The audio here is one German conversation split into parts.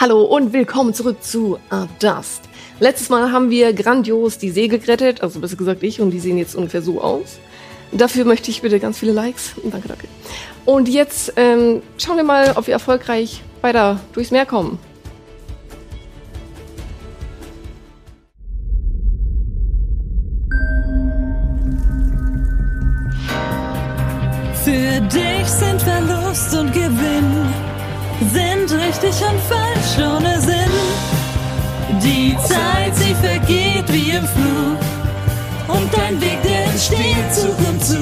Hallo und willkommen zurück zu A Dust. Letztes Mal haben wir grandios die Segel gerettet, also besser gesagt ich, und die sehen jetzt ungefähr so aus. Dafür möchte ich bitte ganz viele Likes. Danke, danke. Und jetzt ähm, schauen wir mal, ob wir erfolgreich weiter durchs Meer kommen. Für dich sind Verlust und Gewinn, sind richtig und falsch ohne Sinn. Die Zeit, sie vergeht wie im Flug. Und dein Weg, der entsteht Zug um Zug.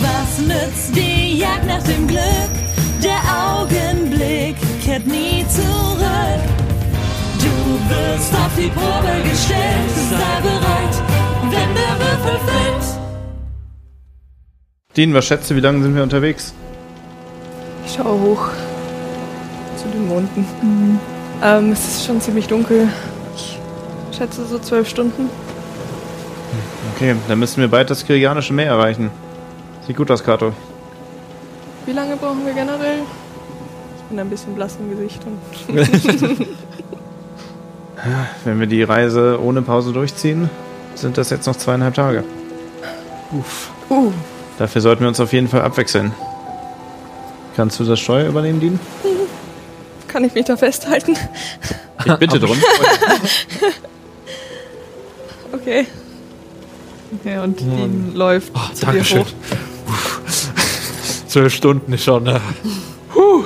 Was nützt die Jagd nach dem Glück? Der Augenblick kehrt nie zurück. Du wirst auf die Probe gestellt, sei bereit, wenn der Würfel fällt. Dean, was schätzt du, wie lange sind wir unterwegs? Ich schaue hoch zu den Monden. Ähm, es ist schon ziemlich dunkel. Ich schätze so zwölf Stunden. Okay, dann müssen wir bald das Kirianische Meer erreichen. Sieht gut aus, Kato. Wie lange brauchen wir generell? Ich bin ein bisschen blass im Gesicht. Und Wenn wir die Reise ohne Pause durchziehen, sind das jetzt noch zweieinhalb Tage. Uff. Uh, Dafür sollten wir uns auf jeden Fall abwechseln. Kannst du das Steuer übernehmen, Dean? Kann ich mich da festhalten? Ich bitte drum. Okay. Okay, und die läuft Oh, zu dir Dankeschön. hoch. Zwölf Stunden ist schon. Äh, huh.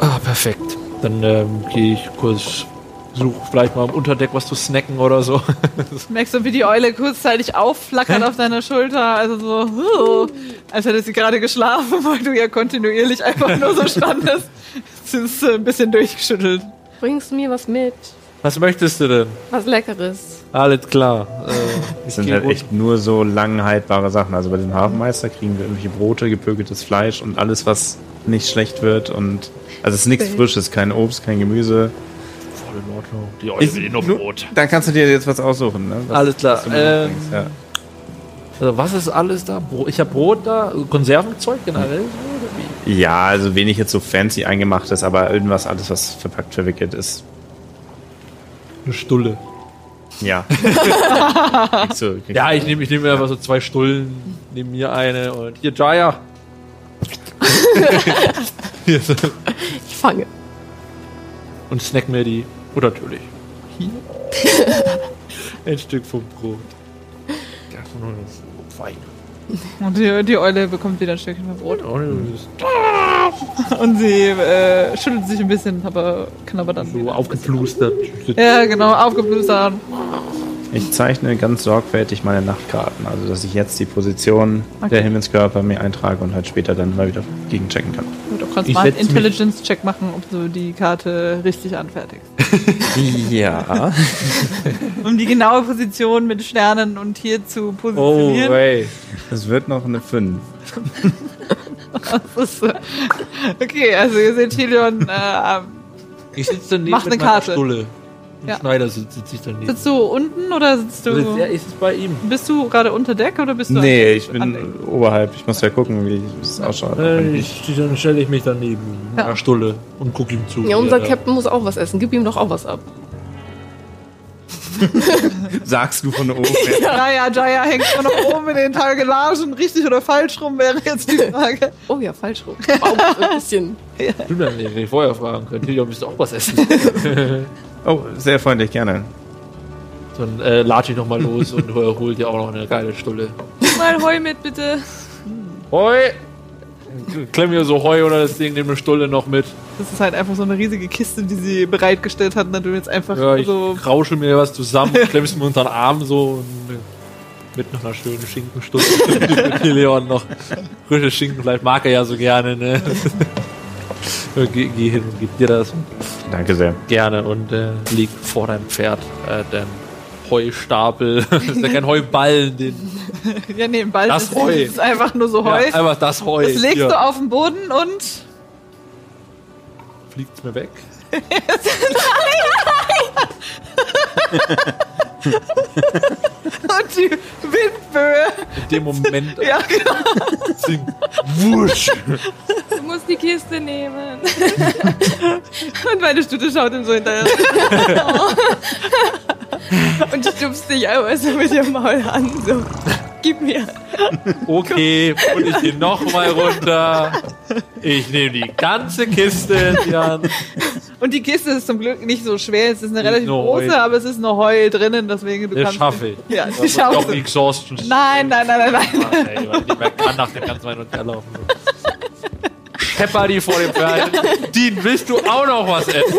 ah, perfekt. Dann ähm, gehe ich kurz, suche vielleicht mal im Unterdeck was zu snacken oder so. Merkst du, wie die Eule kurzzeitig aufflackert auf deiner Schulter? Also so, huh, als hätte sie gerade geschlafen, weil du ja kontinuierlich einfach nur so standest. Es ist äh, ein bisschen durchgeschüttelt. Bringst du mir was mit? Was möchtest du denn? Was Leckeres. Alles klar. Äh, Das sind halt echt nur so lang haltbare Sachen. Also bei dem Hafenmeister kriegen wir irgendwelche Brote, gepökeltes Fleisch und alles, was nicht schlecht wird. Und also es ist nichts. Frisches, kein Obst, kein Gemüse. Voll in Ordnung. Die Eule will eh nur Brot. Dann kannst du dir jetzt was aussuchen, ne? Was, Alles klar. was du mir Ähm, ja. Also was ist alles da? Ich habe Brot da, Konservenzeug generell. so, oder wie? Ja, also wenig jetzt so fancy eingemachtes, aber irgendwas, alles, was verpackt, verwickelt ist. Eine Stulle. Ja. kriegst du, kriegst Ja, ich nehme ich nehm mir einfach so zwei Stullen, nehme mir eine und hier Jaya. So. Ich fange. und snack mir die. Oh, natürlich. Hier. Ein Stück vom Brot. Ja, so nur das Wein. Und die, die Eule bekommt wieder ein Stückchen mehr Brot. Und sie äh, schüttelt sich ein bisschen, aber kann aber dann. So aufgeplustert. Ja, genau, aufgeblüstert. Ich zeichne ganz sorgfältig meine Nachtkarten, also dass ich jetzt die Position der Himmelskörper mir eintrage und halt später dann mal wieder gegenchecken kann. Du kannst Ich mal einen Intelligence-Check machen, ob du die Karte richtig anfertigst. Ja. Um die genaue Position mit Sternen und hier zu Oh, positionieren. ey. Es wird noch eine 5. Das ist, äh, okay, also ihr seht Helion, äh, Ich sitze daneben Mach mit eine meiner Karte. Stulle. Ja. Schneider sitzt, sitzt ich daneben. sitzt du unten oder sitzt du. Sitzt- ja, ist es bei ihm. Bist du gerade unter Deck oder bist du. Nee, ich bin oberhalb. Ich muss ja gucken, wie es ausschaut. Äh, ich, dann stelle ich mich daneben Ja. einer Stulle und gucke ihm zu. Ja, unser er- Captain muss auch was essen. Gib ihm doch auch was ab. Sagst du von oben? Jaya, Jaya hängt noch oben in den Tagelagen. Richtig oder falsch rum wäre jetzt die Frage. Oh ja, falsch rum. Wow, ein bisschen. Du dann hätte ich vorher fragen können. Hier, willst du auch was essen? Oh, sehr freundlich, gerne. Dann äh, latsch ich nochmal los und hol- dir auch noch eine geile Stulle. Mal Heu mit, bitte. Heu! Klemm mir so Heu oder das Ding, nimm eine Stulle noch mit. Das ist halt einfach so eine riesige Kiste, die sie bereitgestellt hat, und du jetzt einfach Ja, ich so. krauschel mir was zusammen, klemm's mir unter den Arm so und mit noch einer schönen Schinkenstunde mit Leon noch frische Schinkenfleisch mag er ja so gerne, ne? Geh, geh hin und gib dir das Danke sehr. gerne und äh, leg vor deinem Pferd äh, dein Heustapel. Das ist ja kein Heuballen. Den, Ja, nee, im Ball Das ist, Heu. ist einfach nur so Heu. ja, einfach das Heu. das legst Hier. du auf den Boden und Fliegt's mir weg? und die Windböe. In dem Moment Ja, genau. singt Wusch. Du musst die Kiste nehmen. Und meine Stute schaut ihm so hinterher. Und stupst dich einfach so mit dem Maul an. So, gib mir. Okay, und ich gehe nochmal runter. Ich nehme die ganze Kiste in die Hand. Und die Kiste ist zum Glück nicht so schwer. Es ist eine relativ nur große, Heu. aber es ist nur Heu drinnen, deswegen du Das kannst. schaffe ich. Ja, Das die ist schaffst doch. Exhaustion. Nein, nein, nein, nein, nein. Mann, ey, ich mehr kann nach dem ganzen Wein und Teller laufen. Schepper die vor dem Pferd. Dean, willst du auch noch was essen?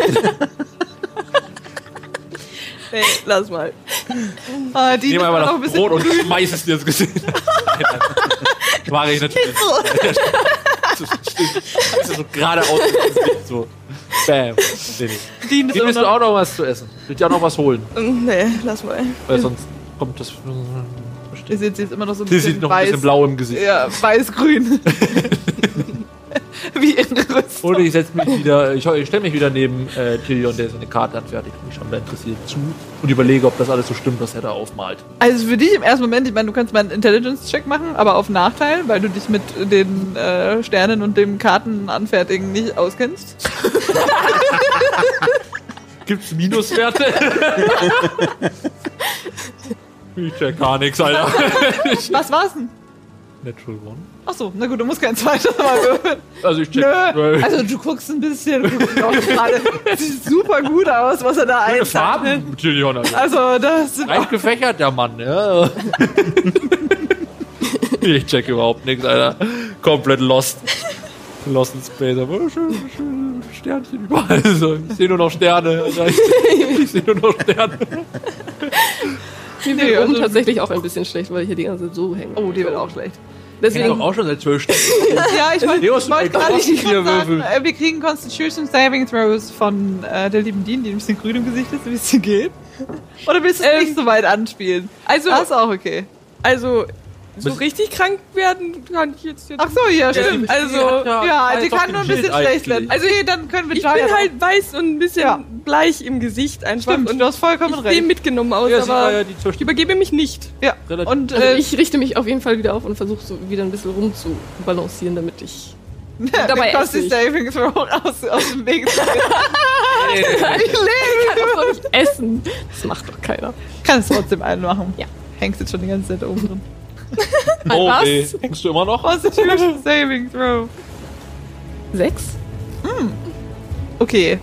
Nee, lass mal. Ah, die Nehm ist einfach noch ein das bisschen Brot und schmeiß es dir ins Gesicht. Mache ich natürlich. So, so, so geradeaus. So. Bam. Nee, nee. Du noch, auch noch was zu essen? Willst du auch noch was holen? Nee, lass mal. Weil sonst kommt das. die sieht jetzt immer noch so ein Sie bisschen sieht noch ein weiß. bisschen blau im Gesicht. Ja, weiß-grün. Wie ihre Rüstung. Und ich setze mich wieder, ich, ich stelle mich wieder neben äh, Tyrion, der seine Karte anfertigt. Ich schaue da interessiert zu und überlege, ob das alles so stimmt, was er da aufmalt. Also für dich im ersten Moment, ich meine, du kannst mal einen Intelligence-Check machen, aber auf Nachteil, weil du dich mit den äh, Sternen und dem Kartenanfertigen nicht auskennst. Gibt's Minuswerte? ich check gar nichts, Alter. Was war's denn? Natural One. Achso, na gut, du musst kein zweites Mal würfeln. Also ich check. Nö. Also du guckst ein bisschen, du guckst auch gerade. Sieht super gut aus, was er da einzeichnet. Farben. Also das sind Breit gefächert, der Mann, ja. ich check überhaupt nichts, Alter. Komplett lost. Lost in Space, aber schön, schön Sternchen überall. So, ich sehe nur noch Sterne. Ich, ich sehe nur noch Sterne. Mir Nee, wird oben also- tatsächlich auch ein bisschen schlecht, weil ich hier die ganze Zeit so hänge. Oh, die wird auch schlecht. Deswegen, doch auch schon seit zwölf Stunden. Ja, ich wollte wollt gerade nicht sagen, äh, wir kriegen Constitution Saving Throws von äh, der lieben Dean, die ein bisschen grün im Gesicht ist, wie es dir geht. Oder willst du es Ähm, nicht so weit anspielen? also, Das ist auch okay. also, so Bis- richtig krank werden kann ich jetzt, jetzt Ach so, ja, stimmt. also, ja, die doch kann nur ein bisschen schlecht werden. Also, okay, dann können wir Ich bin halt weiß und ein bisschen Ja. bleich im Gesicht einfach. Stimmt, und du hast vollkommen ich sehe recht. mitgenommen aus, Ja, sie war aber ja die ich übergebe mich nicht. Ja, relativ- und Also äh, ich richte mich auf jeden Fall wieder auf und versuche so wieder ein bisschen rumzubalancieren, damit ich dabei den ich. Consti Saving Throw aus, aus dem Weg. ich kann doch nicht essen. Das macht doch keiner. Kannst trotzdem einen machen. Ja. Hängst jetzt schon die ganze Zeit da oben drin. Oh, Was? okay. Hängst du immer noch? Constitution Saving Throw. Sechs? Okay.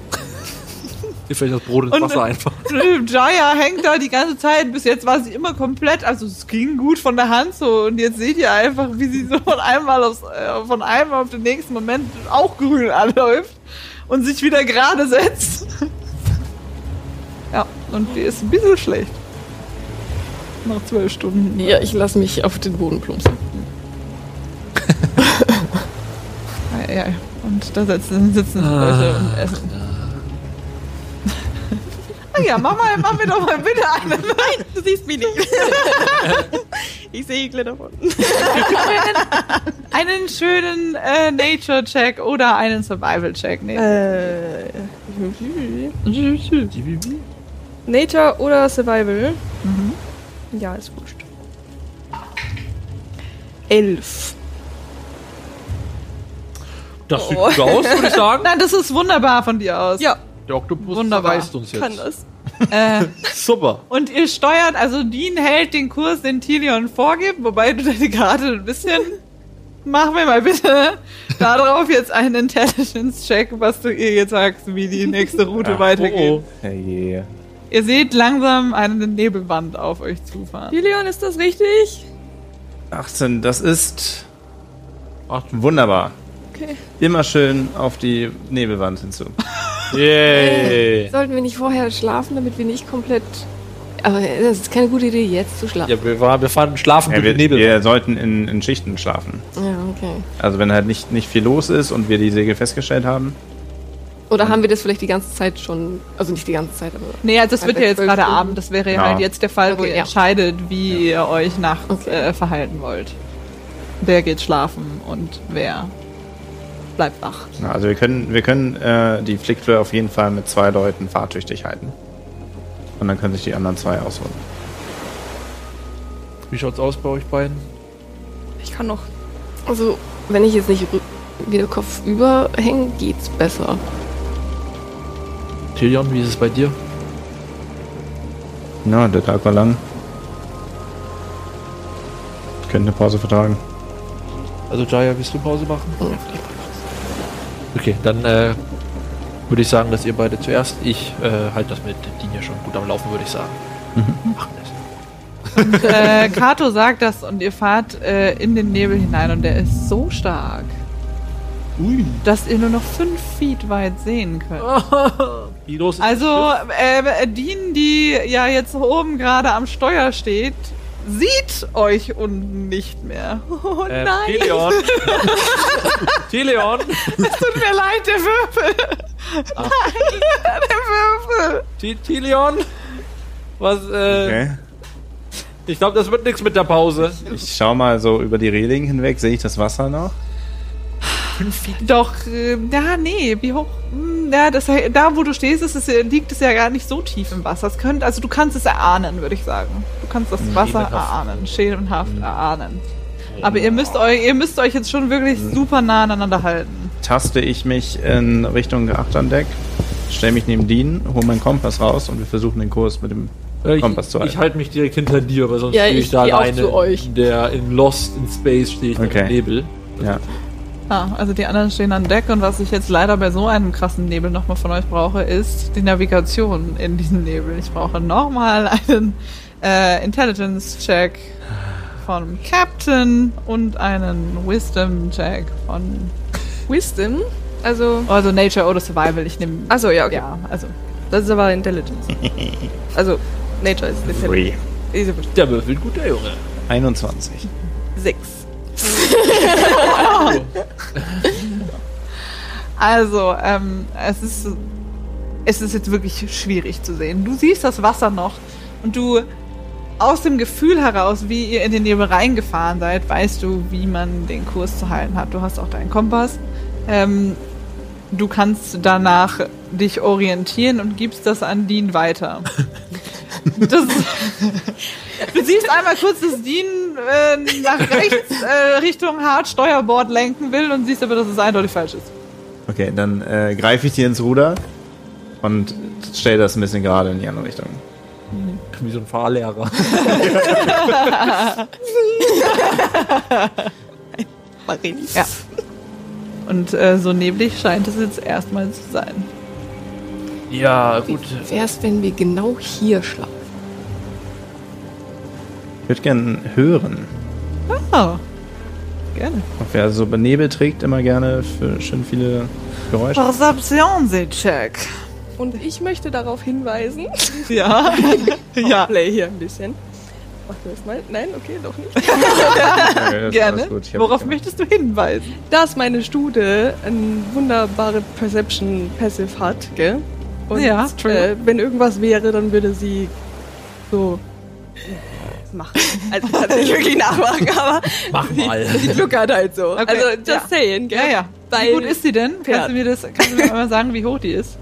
Dir fällt das Brot ins Und- Wasser einfach. Jaya hängt da die ganze Zeit. Bis jetzt war sie immer komplett, also es ging gut von der Hand so. Und jetzt seht ihr einfach, wie sie so von einem Mal aufs, äh, von einem auf den nächsten Moment auch grün anläuft und sich wieder gerade setzt. Ja, und die ist ein bisschen schlecht. Nach zwölf Stunden. Ja, ich lasse mich auf den Boden plumpsen. Ja, ja. Und da sitzen, sitzen Leute und essen. Ah ja, mach, mal, mach mir doch mal bitte eine. Nein, du siehst mich nicht. ich sehe davon. einen schönen äh, Nature-Check oder einen Survival-Check nehmen. Äh, Nature oder Survival? Ja, ist wurscht. Elf. Das sieht gut aus, würde ich sagen. Nein, das ist wunderbar von dir aus. Ja, Der Oktopus Wunderbar. uns jetzt. kann das. Äh, Super. und ihr steuert, also Dean hält den Kurs, den Tilion vorgibt, wobei du deine Karte ein bisschen. Mach mir mal bitte darauf jetzt einen Intelligence-Check, was du ihr jetzt sagst, wie die nächste Route weitergeht. Oh, Hey. Ihr seht langsam eine Nebelwand auf euch zufahren. Julian, ist das richtig? 18, das ist Ach, wunderbar. Okay. Immer schön auf die Nebelwand hinzu. Yay. Sollten wir nicht vorher schlafen, damit wir nicht komplett. Aber das ist keine gute Idee, jetzt zu schlafen. Ja, wir, waren, wir fahren schlafen Ja, mit wir, dem Nebel. wir sollten in, in Schichten schlafen. Ja, okay. Also wenn halt nicht, nicht viel los ist und wir die Segel festgestellt haben. Oder haben wir das vielleicht die ganze Zeit schon, also nicht die ganze Zeit, aber Nee, also es wird ja jetzt gerade Stunden. Abend. Das wäre Ja. halt jetzt der Fall, wo Okay, ihr ja. entscheidet, wie ihr euch nachts Okay. äh, verhalten wollt. Wer geht schlafen und wer bleibt wach. Ja, also wir können, wir können äh, die Flickfleur auf jeden Fall mit zwei Leuten fahrtüchtig halten. Und dann können sich die anderen zwei ausholen. Wie schaut's aus bei euch beiden? Ich kann noch. also wenn ich jetzt nicht wieder Kopf überhänge, geht's besser. Tilion, wie ist es bei dir? Ja, der Tag war lang. Ich könnte eine Pause vertragen. Also Jaya, willst du Pause machen? Okay, dann äh, würde ich sagen, dass ihr beide zuerst. Ich äh, halte das mit Dean ja schon gut am Laufen, würde ich sagen. Machen das. äh, Kato sagt das und ihr fahrt äh, in den Nebel hinein und der ist so stark, Ui. dass ihr nur noch fünf Feet weit sehen könnt. Wie los ist Also, äh, Dean, die ja jetzt oben gerade am Steuer steht, sieht euch unten nicht mehr. Oh äh, nein, Tilion. Tilion. tut mir leid, der Würfel. Nein, der Würfel. Ti- Tilion. Was, äh, Okay. ich glaube, das wird nichts mit der Pause. Ich schau mal so über die Reling hinweg. Sehe ich das Wasser noch? Doch, äh, ja, nee, wie hoch? Hm, Ja, das, da, wo du stehst, ist es, liegt es ja gar nicht so tief im Wasser. Es könnt, also du kannst es erahnen, würde ich sagen. Du kannst das Wasser Schemenhaft. erahnen, schemenhaft erahnen. Aber ihr müsst, euch, ihr müsst euch jetzt schon wirklich super nah aneinander halten. Taste ich mich in Richtung Achterdeck, stelle mich neben Dean, hole meinen Kompass raus und wir versuchen den Kurs mit dem Äh, ich Kompass zu halten. ich halte mich direkt hinter dir, weil sonst Ja, stehe ich, ich da alleine. zu euch. In der in Lost in Space stehe ich da Okay. im Nebel. Ja. Ah, also die anderen stehen an Deck und was ich jetzt leider bei so einem krassen Nebel nochmal von euch brauche, ist die Navigation in diesem Nebel. Ich brauche nochmal einen äh, Intelligence-Check von Captain und einen Wisdom-Check von Wisdom. Also. also Nature oder Survival. Ich nehme Achso, ja, okay. ja, also Das ist aber Intelligence. also, Nature ist Intelligence. Free. Ja. Der würfelt gut, der Junge. 21. Sechs. Also, ähm, es ist, es ist jetzt wirklich schwierig zu sehen. Du siehst das Wasser noch und du aus dem Gefühl heraus, wie ihr in den Nebel reingefahren seid, weißt du, wie man den Kurs zu halten hat. Du hast auch deinen Kompass. Ähm, du kannst danach dich orientieren und gibst das an Dean weiter. Das, du siehst einmal kurz, dass Dean äh, nach rechts äh, Richtung Hard Steuerbord lenken will und siehst aber, dass es eindeutig falsch ist. Okay, dann äh, greife ich dir ins Ruder und stelle das ein bisschen gerade in die andere Richtung. Wie so ein Fahrlehrer. Ja. Und äh, so neblig scheint es jetzt erstmal zu sein. Ja, gut. Wär's, wenn wir genau hier schlafen? Ich würde gerne hören. Oh. Gerne. Ob wer so Nebel trägt, immer gerne für schön viele Geräusche. Perception-Check. Und ich möchte darauf hinweisen. Ja. ja. Play hier ein bisschen. Mach das mal. Nein, okay, doch nicht. Ja, Gerne. Worauf möchtest du hinweisen? Dass meine Stude eine wunderbare Perception Passive hat, gell? Und Ja, äh, wenn irgendwas wäre, dann würde sie so äh, machen. Also kann nicht wirklich nachmachen, aber Mach mal. die gluckert halt so. Okay, Also just ja. saying, gell? Ja, ja. Weil, Wie gut ist sie denn? Kannst du mir das, kannst du mir mal sagen, wie hoch die ist?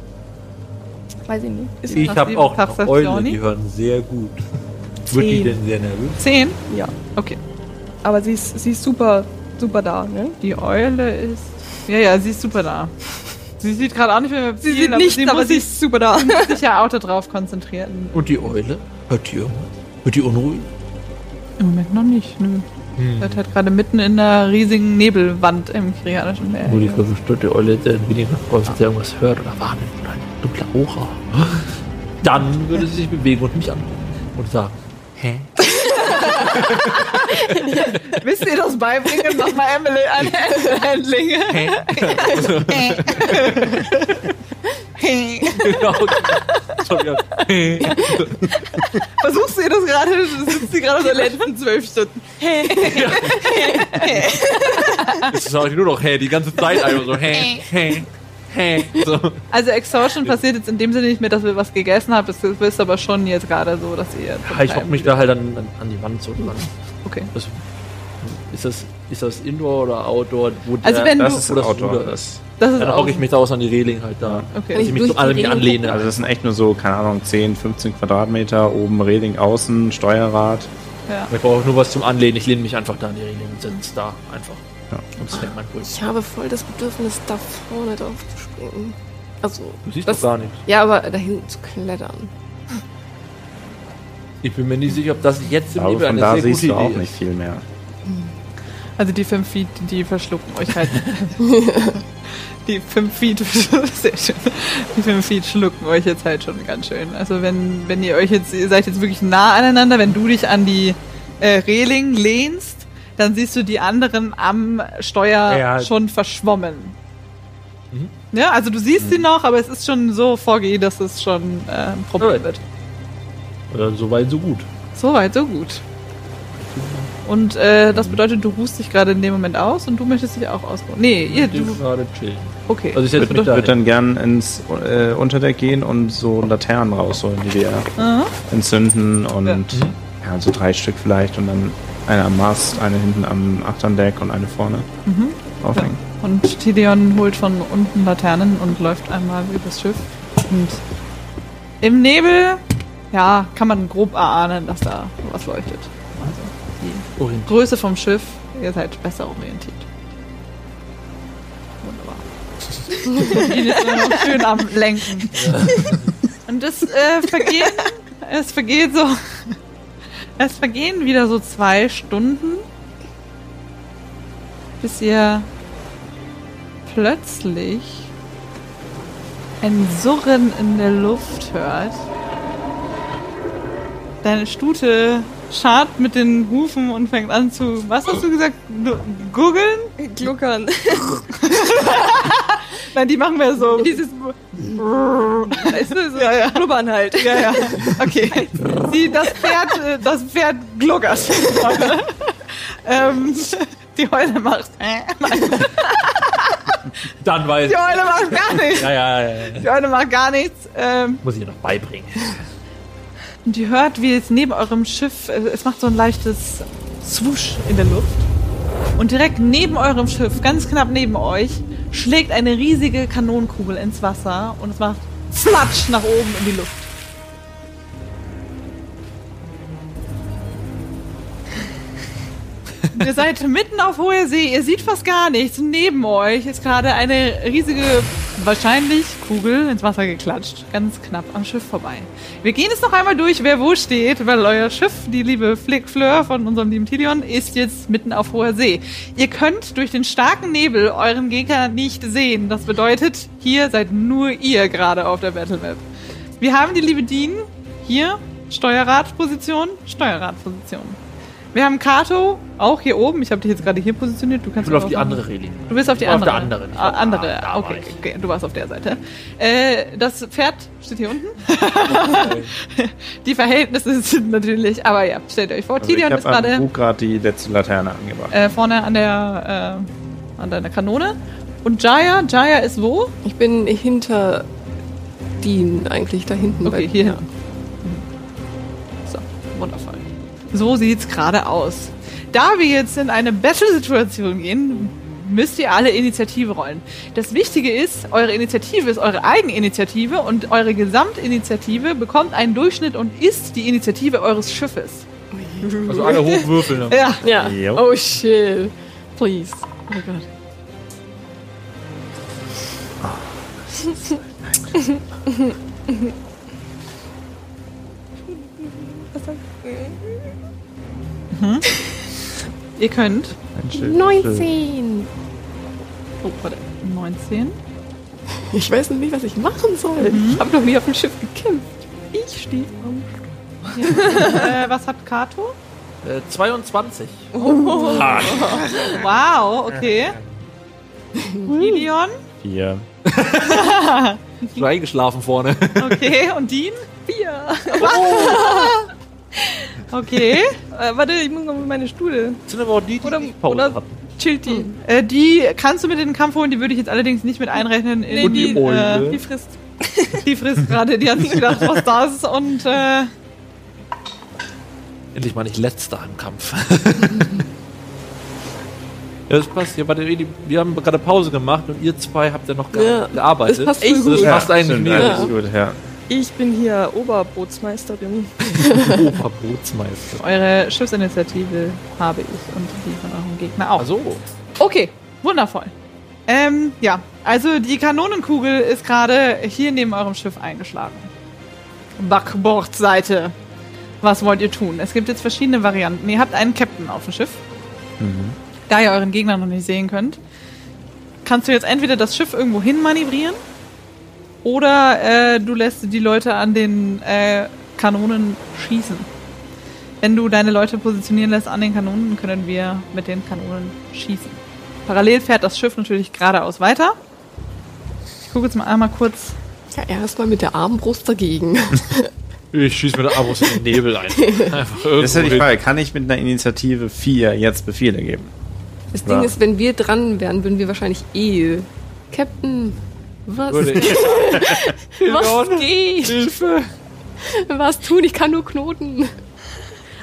Weiß ich nicht. Ist Ich habe auch noch Perception? Eule, die hören sehr gut. Wird die denn sehr nervös? Zehn? Ja. Okay. Aber sie ist, sie ist super, super da, ne? Die Eule ist. Ja, ja, sie ist super da. Sie sieht gerade auch nicht mehr Sie sieht nicht, sie aber muss sie sich, ist super da. sich ja auch darauf konzentrieren. Und die Eule? Hört die irgendwas? Wird die unruhig? Im Moment noch nicht, nö. Hm. Das hat gerade mitten in einer riesigen Nebelwand im koreanischen Meer. Nur die verwirrte Eule dann weniger freut, wenn sie irgendwas hört oder wahrnimmt oder ein dunkler Aura. Dann würde sie sich bewegen und mich angucken und sagen, hä? Wisst ihr das beibringen? Mach mal Emily eine Handlinge. Genau. Schon wieder, hä? Versuchst du ihr das gerade? Sitzt sie gerade so letzten zwölf Stunden. Jetzt sage ich nur noch hä, die ganze Zeit einfach so hä, hä. Hä? So. Also Exhaustion passiert jetzt in dem Sinne nicht mehr, dass wir was gegessen haben. Das ist aber schon jetzt gerade so, dass ihr. Ja, ich Teil hock mich da halt an, an, an die Wand so dran. Okay. Das, ist, das, ist das Indoor oder Outdoor? Wo der, Also wenn Das du. ist wo das Outdoor. Ruder Das, Das ist dann auch. hocke ich mich da aus an die Reling halt da. Okay. Dass ich mich so an die mich Reling anlehne. also das sind echt nur so, keine Ahnung, 10, 15 Quadratmeter, oben Reling außen, Steuerrad. Ja. Ich brauche nur was zum Anlehnen. Ich lehne mich einfach da an die Reling und sitze da einfach. Ja. Puls. Ich habe voll das Bedürfnis, da vorne drauf zu springen. Also, Du siehst das, doch gar nichts. ja, aber dahin zu klettern. Ich bin mir nicht sicher, ob das jetzt im Nebel eine da sehr siehst gute du auch Idee nicht viel mehr. Also die 5 Feet, die verschlucken euch halt. die 5 Feet, sehr schön. Die 5 Feet schlucken euch jetzt halt schon ganz schön. Also wenn, wenn ihr euch jetzt, ihr seid jetzt wirklich nah aneinander, wenn du dich an die äh, Reling lehnst, dann siehst du die anderen am Steuer Ja. schon verschwommen. Mhm. Ja, also du siehst sie noch, aber es ist schon so vorgehen, dass es schon äh, ein Problem Alright. wird. Oder so weit, so gut. So weit, so gut. Und äh, das bedeutet, du ruhst dich gerade in dem Moment aus und du möchtest dich auch ausruhen. Nee, ihr, Ich bin du, gerade chillen. okay. Also ich würde da. würd dann gern ins äh, Unterdeck gehen und so Laternen rausholen, die wir Aha. entzünden und Ja. ja. Mhm. so drei Stück vielleicht und dann eine am Mast, eine hinten am Achterndeck und eine vorne Mhm. aufhängen. Und Tideon holt von unten Laternen und läuft einmal übers Schiff. Und im Nebel, ja, kann man grob erahnen, dass da was leuchtet. Also die Orientiert. Größe vom Schiff, ihr seid besser orientiert. Wunderbar. Ihn ist immer noch schön am Lenken. Und es äh, vergehen, es vergeht so, es vergehen wieder so zwei Stunden, bis ihr plötzlich ein Surren in der Luft hört. Deine Stute scharrt mit den Hufen und fängt an zu, was hast du gesagt, Gu- guggeln? Gluckern. Nein, die machen wir so. Dieses weißt du, so, ja, ja. Blubbern halt. Ja, ja. Okay. Sie, das Pferd, äh, das Pferd gluckert. ähm, die Heule macht. Dann weiß Die Heule macht gar nichts. Ja, ja, ja, ja. Die Heule macht gar nichts. Ähm, Muss ich ihr noch beibringen. und ihr hört, wie es neben eurem Schiff, äh, es macht so ein leichtes Swoosh in der Luft. Und direkt neben eurem Schiff, ganz knapp neben euch, schlägt eine riesige Kanonenkugel ins Wasser und es macht Flatsch nach oben in die Luft. Ihr seid mitten auf hoher See, ihr seht fast gar nichts. Neben euch ist gerade eine riesige, wahrscheinlich Kugel ins Wasser geklatscht. Ganz knapp am Schiff vorbei. Wir gehen jetzt noch einmal durch, wer wo steht, weil euer Schiff, die liebe Flick Fleur von unserem lieben Tilion, ist jetzt mitten auf hoher See. Ihr könnt durch den starken Nebel euren Gegner nicht sehen. Das bedeutet, hier seid nur ihr gerade auf der Battle Map. Wir haben die liebe Dean hier, Steuerradposition, Steuerradposition. Wir haben Kato auch hier oben. Ich habe dich jetzt gerade hier positioniert. Du Ich kannst will auf die andere Reling. Du bist auf die Ich andere. Auf der anderen. Ich Ah, andere. Ah, okay, ich. okay, du warst auf der Seite. Äh, das Pferd steht hier unten. die Verhältnisse sind natürlich, aber ja, stellt euch vor, Also ich Tidion ist habe gerade Bug gerade die letzte Laterne angebracht. äh, vorne an der äh, an deiner Kanone. Und Jaya, Jaya ist wo? Ich bin hinter Dean eigentlich, da hinten. Okay, bei- hier ja. hinten. So, wundervoll. So sieht's gerade aus. Da wir jetzt in eine Battle-Situation gehen, müsst ihr alle Initiative rollen. Das Wichtige ist, eure Initiative ist eure Eigeninitiative und eure Gesamtinitiative bekommt einen Durchschnitt und ist die Initiative eures Schiffes. Also alle hochwürfeln. Ja. Ja. Jo. Oh shit. Please. Oh Gott. Ihr könnt Ein Schild- 19. oh, warte, 19. Ich weiß noch nicht, was ich machen soll. Ich habe noch nie auf dem Schiff gekämpft. Ich stehe am äh, was hat Kato? Äh, 22. Wow, okay. Gideon, Vier. Schon eingeschlafen vorne. okay. Und Dean? Vier. Okay. Äh, warte, ich muss noch mal meine Stuhle. Das sind aber auch die, die Oder- nicht Pause oder- hatten. chillt die. Äh, die kannst du mit in den Kampf holen, die würde ich jetzt allerdings nicht mit einrechnen. In, Und die Eule. äh, die frisst. Die frisst gerade, die hat sich gedacht, was das ist und äh, Endlich mal nicht letzter im Kampf. ja, das passt. Ja, warte, wir haben gerade Pause gemacht und ihr zwei habt ja noch ge Ja, gearbeitet. das passt das passt eigentlich mir. eigentlich gut, ja. Ich bin hier Oberbootsmeisterin. Oberbootsmeister. eure Schiffsinitiative habe ich und die von eurem Gegner auch. Also, Okay, wundervoll. Ähm, ja, also die Kanonenkugel ist gerade hier neben eurem Schiff eingeschlagen. Backbordseite. Was wollt ihr tun? Es gibt jetzt verschiedene Varianten. Ihr habt einen Captain auf dem Schiff. Da ihr euren Gegner noch nicht sehen könnt, kannst du jetzt entweder das Schiff irgendwo hin manövrieren oder äh, du lässt die Leute an den äh, Kanonen schießen. Wenn du deine Leute positionieren lässt an den Kanonen, können wir mit den Kanonen schießen. Parallel fährt das Schiff natürlich geradeaus weiter. Ich gucke jetzt mal einmal kurz. Ja, erstmal mit der Armbrust dagegen. ich schieße mit der Abos in den Nebel ein. Das ist ja die. Frage, kann ich mit einer Initiative 4 jetzt Befehle geben? Das Ding Ja. ist, wenn wir dran wären, würden wir wahrscheinlich eh. Captain, was, Würde ich- was geht? Hilfe! Was tun? Ich kann nur knoten.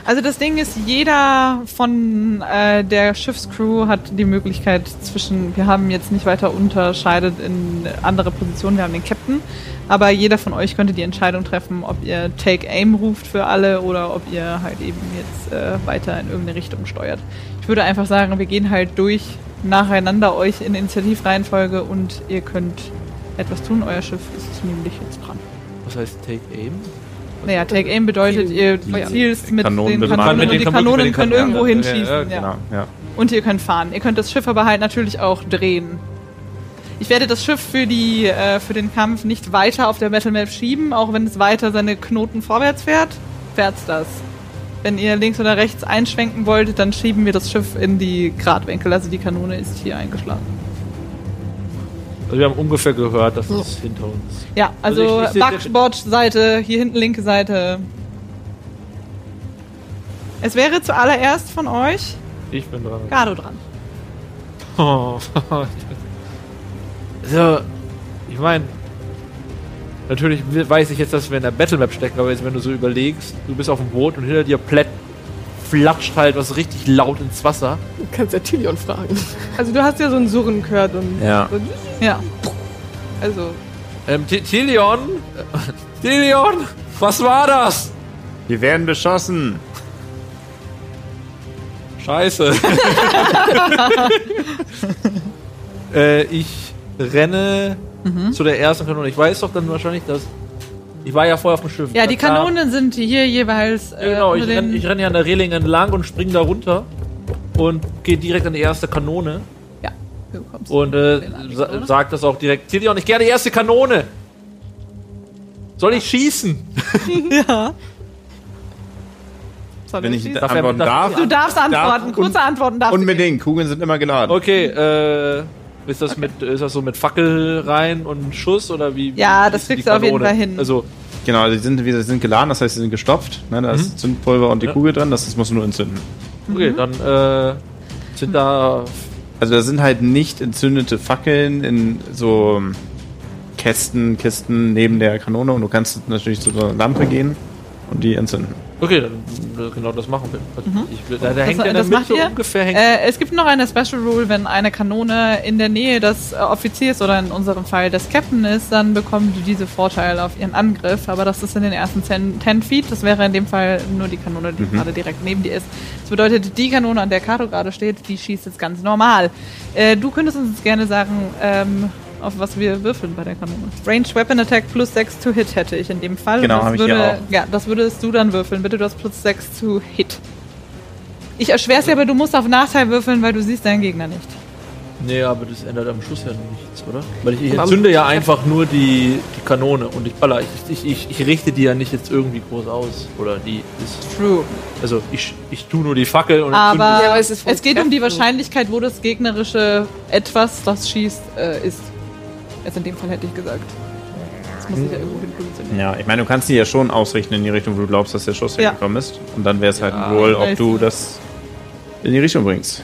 Also das Ding ist, jeder von äh, der Schiffscrew hat die Möglichkeit zwischen, wir haben jetzt nicht weiter unterscheidet in andere Positionen, wir haben den Captain, aber jeder von euch könnte die Entscheidung treffen, ob ihr Take Aim ruft für alle oder ob ihr halt eben jetzt äh, weiter in irgendeine Richtung steuert. Ich würde einfach sagen, wir gehen halt durch nacheinander euch in Initiativreihenfolge und ihr könnt etwas tun. Euer Schiff ist nämlich jetzt dran. Was heißt Take Aim? Naja, Take Aim bedeutet, ihr zielst mit Kanonen den. Kanonen Mit und den die Kanonen- den können irgendwo ja, hinschießen. ja, Ja, Genau, ja. Und ihr könnt fahren. Ihr könnt das Schiff aber halt natürlich auch drehen. Ich werde das Schiff für, die, äh, für den Kampf nicht weiter auf der Battle Map schieben, auch wenn es weiter seine Knoten vorwärts fährt, fährt's das. Wenn ihr links oder rechts einschwenken wollt, dann schieben wir das Schiff in die Gradwinkel. Also die Kanone ist hier eingeschlagen. Also wir haben ungefähr gehört, dass es hinter uns. Ja, also, Also Backbord-Seite, hier hinten linke Seite. Es wäre zuallererst von euch Ich bin dran. Gado dran. Oh. so, ich meine, natürlich weiß ich jetzt, dass wir in der Battlemap stecken, aber jetzt, wenn du so überlegst, du bist auf dem Boot und hinter dir plätt flatscht halt was richtig laut ins Wasser. Du kannst ja Tilion fragen. Also du hast ja so ein Surren gehört und Ja. so, Ja. also Ähm, Tilion? Tilion? Was war das? Wir werden beschossen. Scheiße. äh, ich renne zu der ersten Kanone. Ich weiß doch dann wahrscheinlich, dass. Ich war ja vorher auf dem Schiff. Ja, die Kanonen sind hier jeweils. Ja, genau, ich renne ich renn ja an der Reling entlang und spring da runter und gehe direkt an die erste Kanone Ja, du kommst. und äh, sa sagt das auch direkt. Tilion, ich gerne die erste Kanone. Soll ich schießen? ja. Soll Wenn ich schießen? Darf antworten darf- darf. Du darfst antworten. und- Kurze Antworten darfst du Unbedingt, Kugeln sind immer geladen. Okay, äh, ist das mit ist das so mit Fackel rein und Schuss oder wie? Ja, wie das kriegst du auf jeden? Fall hin. Also Genau, also die sind, die sind geladen, das heißt, sie sind gestopft. Ne, da ist Zündpulver und die Ja. Kugel drin, das, das musst du nur entzünden. okay, Mhm. dann äh, sind da Also da sind halt nicht entzündete Fackeln in so Kästen, Kisten neben der Kanone und du kannst natürlich zu so einer Lampe gehen und die entzünden. Okay, dann äh, genau das machen wir. Also ich, will- da, da hängt ja in der Mhm. das macht Mitte ihr? ungefähr hängt Äh, es gibt noch eine Special Rule, wenn eine Kanone in der Nähe des äh, Offiziers oder in unserem Fall des Captain ist, dann bekommen die diese Vorteile auf ihren Angriff. Aber das ist in den ersten 10, 10 Feet. Das wäre in dem Fall nur die Kanone, die gerade direkt neben dir ist. Das bedeutet, die Kanone, an der Kato gerade steht, die schießt jetzt ganz normal. Äh, du könntest uns jetzt gerne sagen, ähm, auf was wir würfeln bei der Kanone. Range Weapon Attack plus 6 to Hit hätte ich in dem Fall. Genau, habe ich hier würde, auch. Ja, das würdest du dann würfeln. Bitte, du hast plus 6 to Hit. Ich erschwer's dir, aber du musst auf Nachteil würfeln, weil du siehst deinen Gegner nicht. Nee, aber das ändert am Schluss ja nichts, oder? Weil ich, ich entzünde ja einfach nur die, die Kanone und ich baller. Ich, ich, ich, ich richte die ja nicht jetzt irgendwie groß aus. Oder die ist. True. Also ich, ich tue nur die Fackel und Aber, Ja, aber es es, geht um die. Wahrscheinlichkeit, wo das gegnerische etwas, das schießt, äh, ist. Jetzt in dem Fall hätte ich gesagt. Das muss ich ja irgendwo hin positionieren. Ja, ich meine, du kannst die ja schon ausrichten in die Richtung, wo du glaubst, dass der Schuss Ja. hergekommen ist. Und dann wäre es halt Ja, ein Roll, ob also- du das in die Richtung bringst.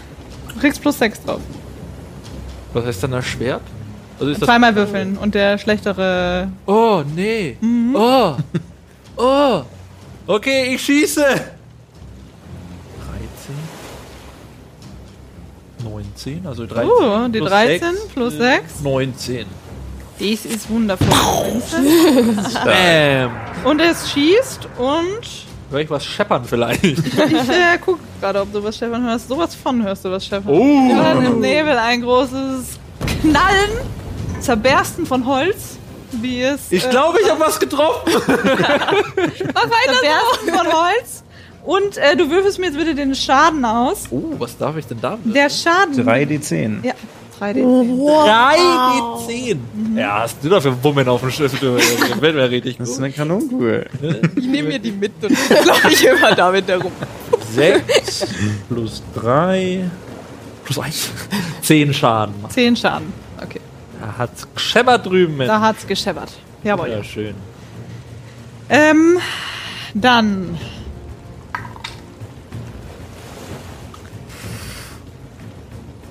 Du kriegst plus 6 drauf. Was heißt dann das Schwert? Also ist das. Zweimal würfeln und der schlechtere. Oh, nee. Mhm. Oh. Oh. Okay, ich schieße. 13. 19, also 13. Oh, die plus 13 sechs, plus äh, 6. 19. Dies ist wundervoll. Bam. und es schießt und. Hör ich was scheppern vielleicht? Ich äh, guck gerade, ob du was Stefan hörst. Sowas von hörst du was Stefan. Oh. Ja, im Nebel ein großes Knallen, Zerbersten von Holz, wie es. Ich äh, glaube, ich habe was getroffen. Weiter Zerbersten von Holz. Und äh, du würfelst mir jetzt bitte den Schaden aus. Oh, was darf ich denn da? Der Schaden. 3d10. Ja, 3D10. 3 D10. Ja, hast du dafür Wummen auf dem Schiff? Du, das wird mir richtig Das ist gut. eine Kanonenkugel. Ich nehme mir die mit und laufe ich immer damit herum. 6 plus 3 plus 1. 10 Schaden. 10 Schaden. Okay. Da hat's gescheppert drüben. Mensch. Da hat's gescheppert. Jawohl. Ja, schön. Ähm, dann.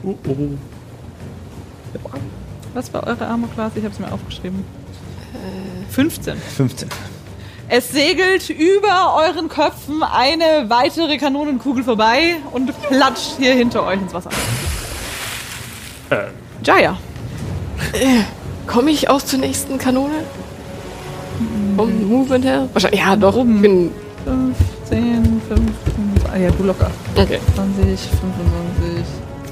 Oh, oh. Was war eure Armor Class? Ich habe es mir aufgeschrieben. 15. 15. Es segelt über euren Köpfen eine weitere Kanonenkugel vorbei und platscht hier hinter euch ins Wasser. Jaya. Komme ich auch zur nächsten Kanone? Vom Movement her? Wahrscheinlich, ja, doch. Oben. Bin, 5, 10, 5, 5. Ah ja, du locker. okay. 20, 25.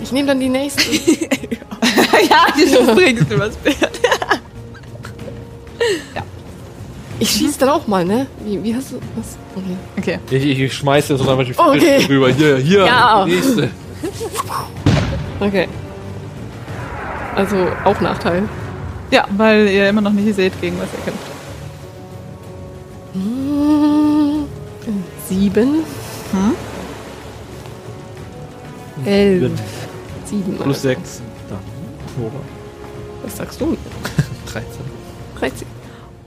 Ich nehme dann die nächste. ja, Du bringst du was wert. Ich schieße dann auch mal, ne? Wie, wie hast du was? Okay. Okay. Ich, ich, ich schmeiß jetzt einfach die Okay. Rüber. Hier, hier. Ja. die Nächste. Okay. Also auch Nachteil. Ja, weil ihr immer noch nicht seht, gegen was ihr kämpft. Hm, Sieben. Hm? Elf. Sieben. Plus also. 6. Nora. Was sagst du? 13. 13.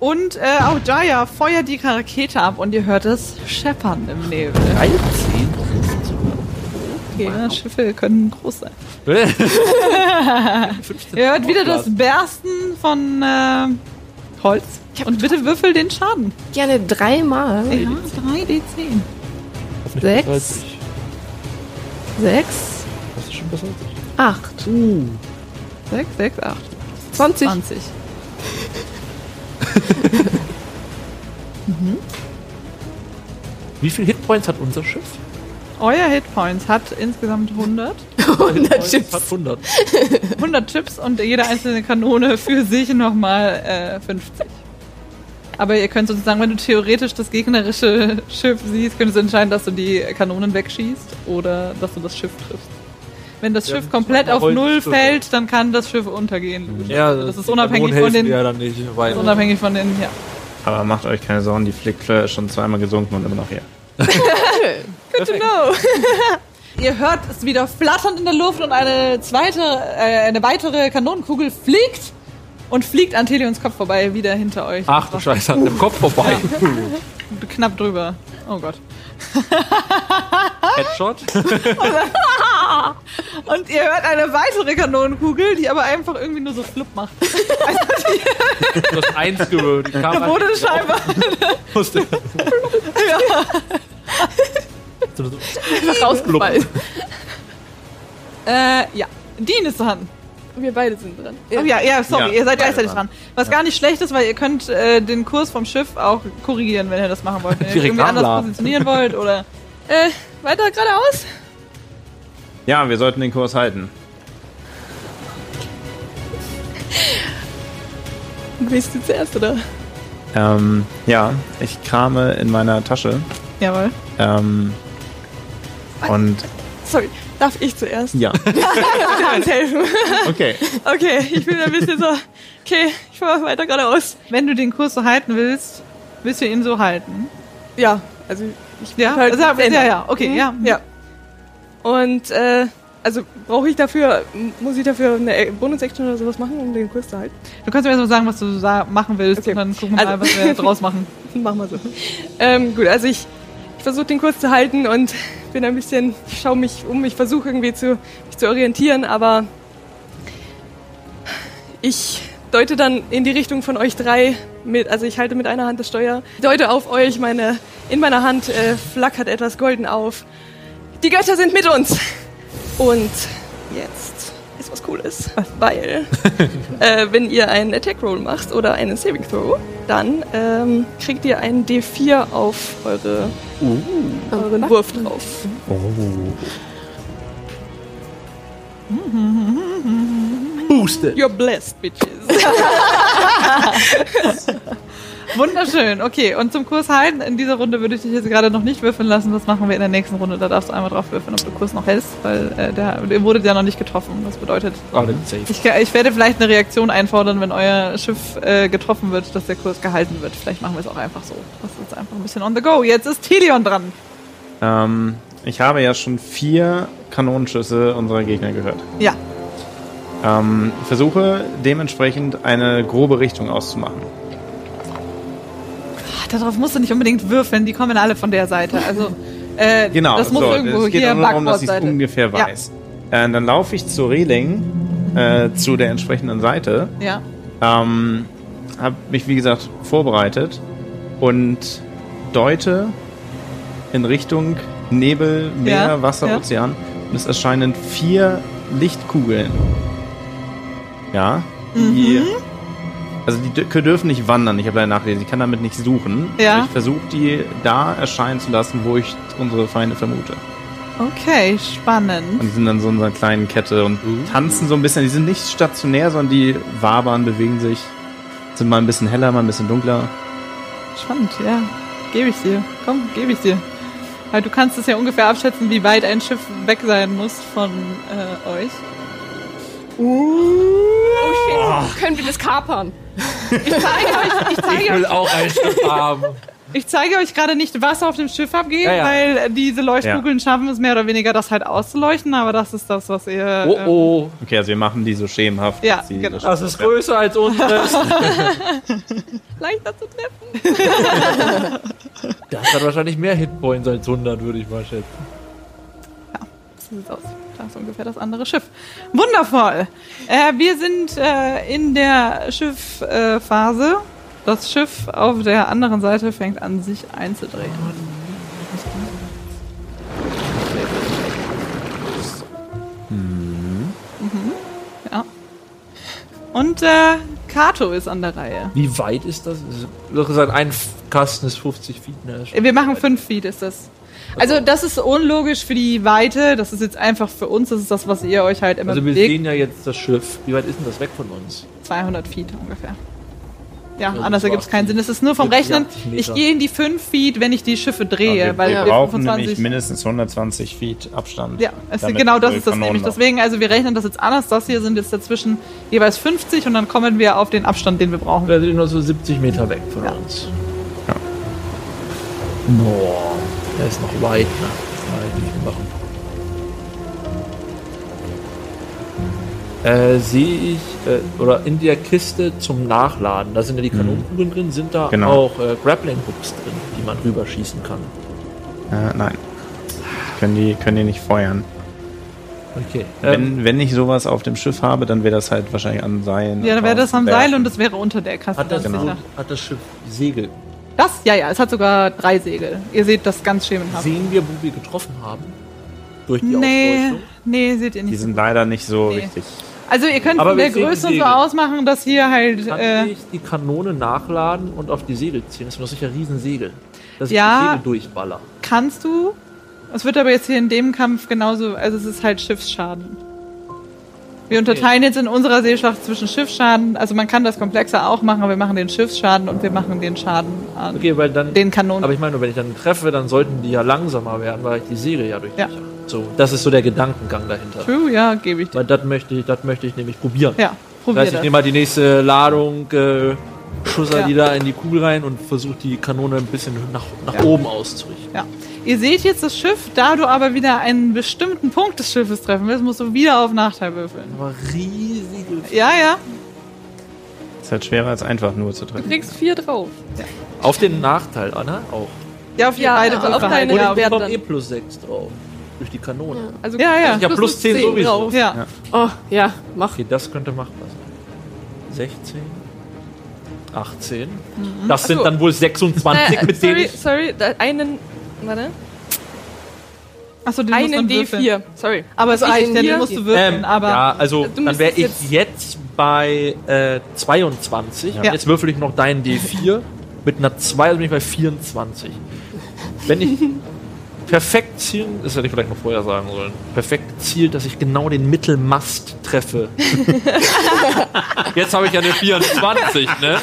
Und äh, auch Jaya feuert die Rakete ab und ihr hört es scheppern im Nebel. 13? Okay, ja, Schiffe können groß sein. 15. Ihr hört wieder das Bersten von äh, Holz. Und bitte würfel den Schaden. Gerne dreimal. Ja, 3d10. Sechs. Als ich. Sechs. Das ist schon besser als ich. Acht. 6, 6, 8. 20. 20. Wie viele Hitpoints hat unser Schiff? Euer Hitpoints hat insgesamt 100. 100 Chips. Hat 100. 100 Chips und jede einzelne Kanone für sich nochmal äh, 50. Aber ihr könnt sozusagen, wenn du theoretisch das gegnerische Schiff siehst, könntest du entscheiden, dass du die Kanonen wegschießt oder dass du das Schiff triffst. Wenn das Ja, Schiff komplett das auf Null fällt, dann kann das Schiff untergehen. logischerweise. das ist unabhängig von den, Ja, dann nicht, weil das ist unabhängig von den, ja. Aber macht euch keine Sorgen, die Flickfleur ist schon zweimal gesunken und immer noch hier. Perfekt. Ihr hört es wieder flattern in der Luft und eine zweite, äh, eine weitere Kanonenkugel fliegt und fliegt an Telions Kopf vorbei, wieder hinter euch. Ach du Scheiße, an dem Kopf vorbei. Knapp drüber. Oh Gott. Headshot. Und ihr hört eine weitere Kanonenkugel, die aber einfach irgendwie nur so flupp macht. Du hast eins gewöhnt. Die kam ist scheinbar. Musste. So. Einfach rausgefallen. Äh, ja. Dean ist dran. Wir beide sind dran. Oh, ja, ja, sorry, Ja, ihr seid gleichzeitig dran. dran. Was gar nicht schlecht ist, weil ihr könnt äh, den Kurs vom Schiff auch korrigieren, wenn ihr das machen wollt. Wenn ihr irgendwie anders positionieren wollt oder. Äh, weiter geradeaus? Ja, wir sollten den Kurs halten. Willst du zuerst, oder? Ähm, ja, ich krame in meiner Tasche. Jawohl. Ähm, und Sorry, darf ich zuerst? ja, Hans helfen. okay. Okay, ich bin ein bisschen so. Okay, ich fahr weiter geradeaus. Wenn du den Kurs so halten willst, willst du ihn so halten. Ja, also ich Ja, halt also, ja, ja, okay, Mhm, ja. Ja. Und, äh, also brauche ich dafür, muss ich dafür eine Bonus-Action oder sowas machen, um den Kurs zu halten? Du kannst mir erst mal sagen, was du machen willst Okay. und dann gucken wir mal, Also- was wir draus machen. Machen wir so. Ähm, gut, also ich versuche den Kurs zu halten und bin ein bisschen, ich schaue mich um, ich versuche irgendwie zu, mich zu orientieren, aber ich deute dann in die Richtung von euch drei mit, also ich halte mit einer Hand das Steuer, deute auf euch, meine, in meiner Hand äh, flackert etwas golden auf. Die Götter sind mit uns! Und jetzt ist was Cooles, weil äh, wenn ihr einen Attack Roll macht oder einen Saving Throw, dann ähm, kriegt ihr einen D4 auf eure, euren Wurf drauf. Booste. You're blessed, bitches. Wunderschön. Okay, und zum Kurs halten, in dieser Runde würde ich dich jetzt gerade noch nicht würfeln lassen. Das machen wir in der nächsten Runde. Da darfst du einmal drauf würfeln, ob du Kurs noch hältst, weil äh, der, der wurde ja noch nicht getroffen. Das bedeutet, safe. ich, ich werde vielleicht eine Reaktion einfordern, wenn euer Schiff äh, getroffen wird, dass der Kurs gehalten wird. Vielleicht machen wir es auch einfach so. Das ist jetzt einfach ein bisschen on the go. Jetzt ist Telion dran. Ähm, ich habe ja schon vier Kanonenschüsse unserer Gegner gehört. Ja. Ähm, ich versuche dementsprechend eine grobe Richtung auszumachen. Darauf musst du nicht unbedingt würfeln, die kommen alle von der Seite. Also, äh, Genau, das muss so, irgendwo es geht hier nur darum, dass ich es ungefähr Ja. weiß. Äh, dann laufe ich zur Reling, äh, zu der entsprechenden Seite. Ja. Ähm, habe mich, wie gesagt, vorbereitet und deute in Richtung Nebel, Meer, Ja, Wasser, ja. Ozean. Und es erscheinen vier Lichtkugeln. Ja. Die, Mhm. Also die dür- dürfen nicht wandern. Ich habe leider nachgelesen. Ich kann damit nicht suchen. Ja. Ich versuche die da erscheinen zu lassen, wo ich unsere Feinde vermute. Okay, spannend. Und die sind dann so in so einer kleinen Kette und tanzen so ein bisschen. Die sind nicht stationär, sondern die wabern, bewegen sich. Sind mal ein bisschen heller, mal ein bisschen dunkler. Spannend, ja. Gebe ich dir. Komm, gebe ich dir. Weil du kannst es ja ungefähr abschätzen, wie weit ein Schiff weg sein muss von äh, euch. Oh shit, können wir das kapern? Ich zeige euch, ich will euch, auch ein Schiff haben. ich zeige euch gerade nicht, was auf dem Schiff abgeht, Ja, ja. weil diese Leuchtkugeln schaffen es mehr oder weniger, das halt auszuleuchten, aber das ist das, was ihr. Oh ähm, oh. Okay, also wir machen die so schemenhaft. Ja, dass sie genau. Das ist größer als unseres. Leichter zu treffen. Das hat wahrscheinlich mehr Hitpoints als 100, würde ich mal schätzen. So sieht's aus. Da ist ungefähr das andere Schiff. Wundervoll. Äh, wir sind äh, in der Schiffphase. Phase. das Schiff auf der anderen Seite fängt an, sich einzudrehen. Mhm. Ja. Und äh, Kato ist an der Reihe. Wie weit ist das? Gesagt, ein Kasten ist 50 Feet. Ne? Wir machen fünf Feet, ist das. Also das ist unlogisch für die Weite. Das ist jetzt einfach für uns. Das ist das, was ihr euch halt immer Also wir bewegt. sehen ja jetzt das Schiff. Wie weit ist denn das weg von uns? 200 Feet ungefähr. Ja, Also anders so ergibt es keinen 80, Sinn. Es ist nur vom 70, Rechnen. 80 Meter. Ich gehe in die 5 Feet, wenn ich die Schiffe drehe, wir, weil wir wir brauchen 25 nämlich mindestens 120 Feet Abstand. Ja, es damit genau das ist das Kanonen nämlich. laufen. Deswegen, also wir rechnen das jetzt anders. Das hier sind jetzt dazwischen jeweils 50 und dann kommen wir auf den Abstand, den wir brauchen. Wir sind nur so 70 Meter weg von Ja. uns. Ja. Boah, der ist noch weit. Ne? Nein, nicht machen. Äh, sehe ich, äh, oder in der Kiste zum Nachladen, da sind ja die Kanonenkugeln drin, sind da Genau. auch äh, Grappling Hooks drin, die man rüberschießen kann. Äh, nein. Können die, können die nicht feuern. Okay. Ähm, Wenn, wenn ich sowas auf dem Schiff habe, dann wäre das halt wahrscheinlich an Seilen. Ja, dann wäre das am. Seil und das wäre unter der Kasse. hat, das, genau. hat das Schiff Segel? Das? Ja, ja, es hat sogar drei Segel. Ihr seht das ganz schemenhaft. Sehen wir, wo wir getroffen haben? Durch die Nee, Ausleuchtung? nee, seht ihr Die nicht. sind leider nicht so Nee. richtig. Also ihr könnt Aber von der Größe so ausmachen, dass hier halt... Kann Äh, ich die Kanone nachladen und auf die Segel ziehen? Das sind doch sicher Riesensegel. Dass ich Ja. die Segel durchballer. kannst du. Es wird aber jetzt hier in dem Kampf genauso... Also es ist halt Schiffsschaden. Wir unterteilen jetzt in unserer Seeschlacht zwischen Schiffsschaden, also man kann das komplexer auch machen, aber wir machen den Schiffsschaden und wir machen den Schaden an Okay, weil dann. den Kanonen. aber ich meine, wenn ich dann treffe, dann sollten die ja langsamer werden, weil ich die Segel ja durch. Ja. So, das ist so der Gedankengang dahinter. True, ja, gebe ich dir. Weil das möchte ich, das möchte ich nämlich probieren. Ja, Das probier heißt, ich das. nehme mal die nächste Ladung, äh, schusser Ja. die da in die Kugel rein und versuche die Kanone ein bisschen nach, nach Ja. oben auszurichten. Ja. Ihr seht jetzt das Schiff, da du aber wieder einen bestimmten Punkt des Schiffes treffen willst, musst du wieder auf Nachteil würfeln. Aber riesige. Ja, ja. Ist halt schwerer als einfach nur zu Du treffen. kriegst vier drauf. Auf den Nachteil, Anna, auch. Ja, auf Ja, beide also auf Würfel halt. deine Und Ja, ich dann. eh plus 6 drauf. Durch die Kanone. Also Ja, ja. Ich habe plus 10 sowieso. drauf. ja. Oh, ja, mach. Okay, das könnte machbar sein. 16. 18. Das sind so. dann wohl 26, Äh, mit sorry, denen ich sorry, einen, warte, Achso, den musst du einen dann würfeln. D4, sorry. Aber es ja, hier- den musst du würfeln. Ähm, aber ja, also dann wäre ich jetzt- jetzt bei äh, 22. Ja. Jetzt würfel ich noch deinen D4 mit einer 2, also bin ich bei 24. Wenn ich perfekt zielen, das hätte ich vielleicht noch vorher sagen sollen, perfekt zielt, dass ich genau den Mittelmast treffe. jetzt habe ich ja eine 24, ne?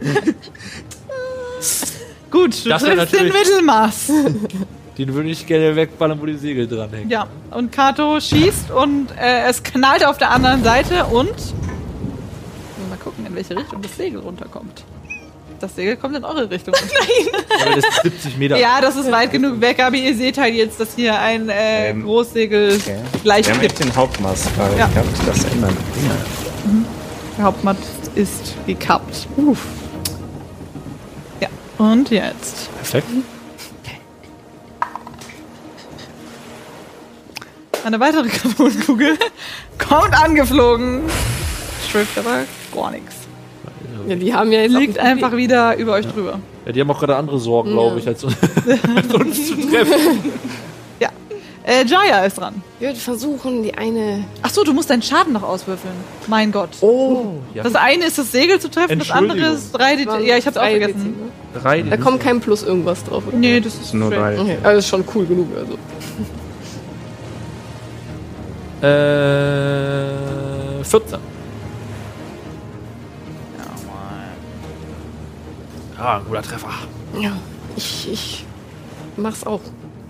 gut, du Das triffst den Mittelmaß. Den würde ich gerne wegballern, wo die Segel dranhängen. Ja, und Kato schießt und äh, es knallt auf der anderen Seite und. Mal gucken, in welche Richtung das Segel runterkommt. Das Segel kommt in eure Richtung. Aber das ist 70 Meter. ja, das ist weit genug weg, aber ihr seht halt jetzt, dass hier ein äh, Ähm, Großsegel Okay. gleich Wir haben jetzt den Hauptmast gerade Ja. gehabt. Das ändern. Der Hauptmatt ist gekappt. Uff. Ja, und jetzt. Perfekt. Eine weitere Kanonenkugel kommt angeflogen. Trifft aber gar nichts. Ja, die haben ja jetzt Liegt ein einfach wieder über euch drüber. Ja, die haben auch gerade andere Sorgen, glaube ich, als, uns zu treffen. Ja. Äh, Jaya ist dran. Ich würde versuchen, die eine. Ach so, du musst deinen Schaden noch auswürfeln. Mein Gott. Oh, ja. Das eine ist das Segel zu treffen, das andere ist 3 D. Ja, ich hab's auch vergessen. Drei. Da kommt kein Plus irgendwas drauf, oder? Nee, das ist Nur drei. Okay, also ist schon cool genug, also. Äh, 14. Ja, ein guter Treffer. Ja. Ich, ich mach's auch.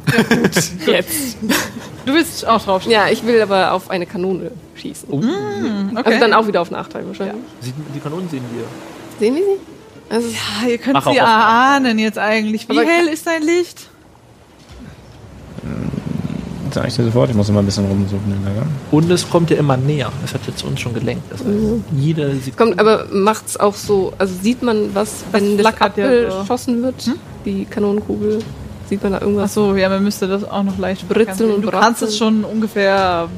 Jetzt. Du willst auch drauf schießen. Ja, ich will aber auf eine Kanone schießen. Oh. Okay. Also dann auch wieder auf Nachteil wahrscheinlich. Sieht, die Kanonen sehen wir. Sehen wir sie? Also, Ah, ihr könnt Mach sie erahnen jetzt eigentlich. Wie Aber- hell ist dein Licht? Sag ich dir sofort, ich muss immer ein bisschen rumsuchen in der Gang. Und es kommt ja immer näher. Es hat jetzt uns schon gelenkt. Das heißt, jede Sekunde. kommt, aber macht's auch so, also sieht man was, wenn das flackert ja abgeschossen wird, die Kanonenkugel, sieht man da irgendwas? so, ja, man müsste das auch noch leicht Britzeln und Du kannst es schon ungefähr.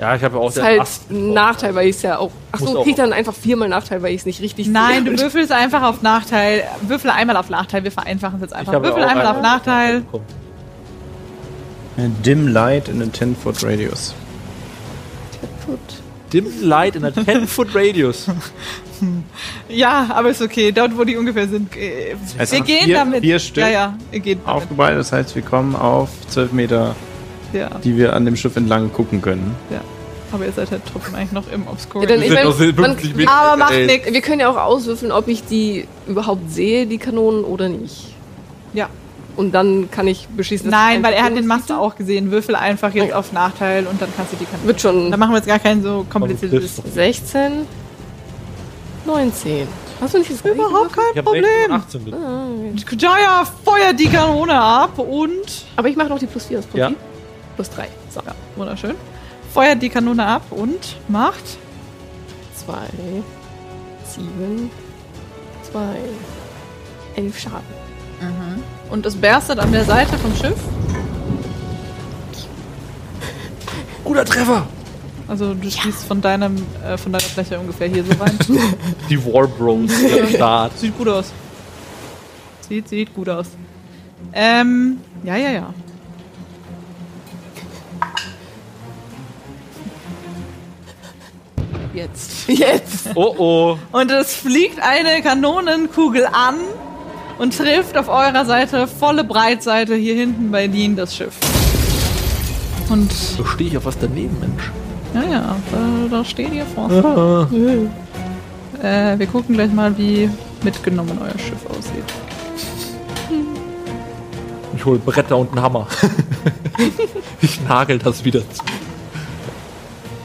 Ja, ich habe auch Das ist den halt Ast. ein Nachteil, weil ich es ja auch. Ach Muss so, auch- krieg dann einfach viermal Nachteil, weil ich es nicht richtig Nein, sehe. du würfelst einfach auf Nachteil. Würfel einmal auf Nachteil. Wir vereinfachen es jetzt einfach. Würfel einmal auf Nachteil. bekommen. Dim light in a 10 foot radius. Gut. Dim Light in a 10-Foot Radius. Ja, aber ist okay. Dort, wo die ungefähr sind. äh, heißt, wir gehen vier- damit. vier Stück Ja, ja, ihr geht damit. Aufgeballt, das heißt, wir kommen auf 12 Meter, Ja, die wir an dem Schiff entlang gucken können. ja. Aber ihr seid halt trotzdem eigentlich noch im Obscure. Ja, ich mein, noch 50 man, Meter. aber macht Ey. nix. wir können ja auch auswürfeln, ob ich die überhaupt sehe, die Kanonen, oder nicht. Ja. Und dann kann ich beschließen, dass Nein, ich weil er hat den Master auch gesehen. Würfel einfach jetzt Okay. auf Nachteil und dann kannst du die Kanone. Wird schon Dann machen wir jetzt gar kein so kompliziertes. Komm, 16, 19. Hast du nicht das Überhaupt? Ich kein habe 16 und Problem. 18 mit. Jaya feuert die Kanone ab und. Aber ich mache noch die plus 4 aus Prinzip. Ja. Plus 3. So. Ja, wunderschön. Feuert die Kanone ab und macht. 2, 7, 2, 11 Schaden. Und es berstet an der Seite vom Schiff. Guter Treffer! Also du schießt von deinem, äh, von deiner Fläche ungefähr hier so rein. Die War Bros am Start. sieht gut aus. Sieht, sieht gut aus. Ähm, ja, ja, ja. Jetzt. Jetzt! Oh oh. Und es fliegt eine Kanonenkugel an und trifft auf eurer Seite volle Breitseite hier hinten bei Dean das Schiff. Und So stehe ich auf was daneben, Mensch. ja, ja, da, da steht ihr vor. Äh, wir gucken gleich mal, wie mitgenommen euer Schiff aussieht. Ich hole Bretter und einen Hammer. ich nagel das wieder zu.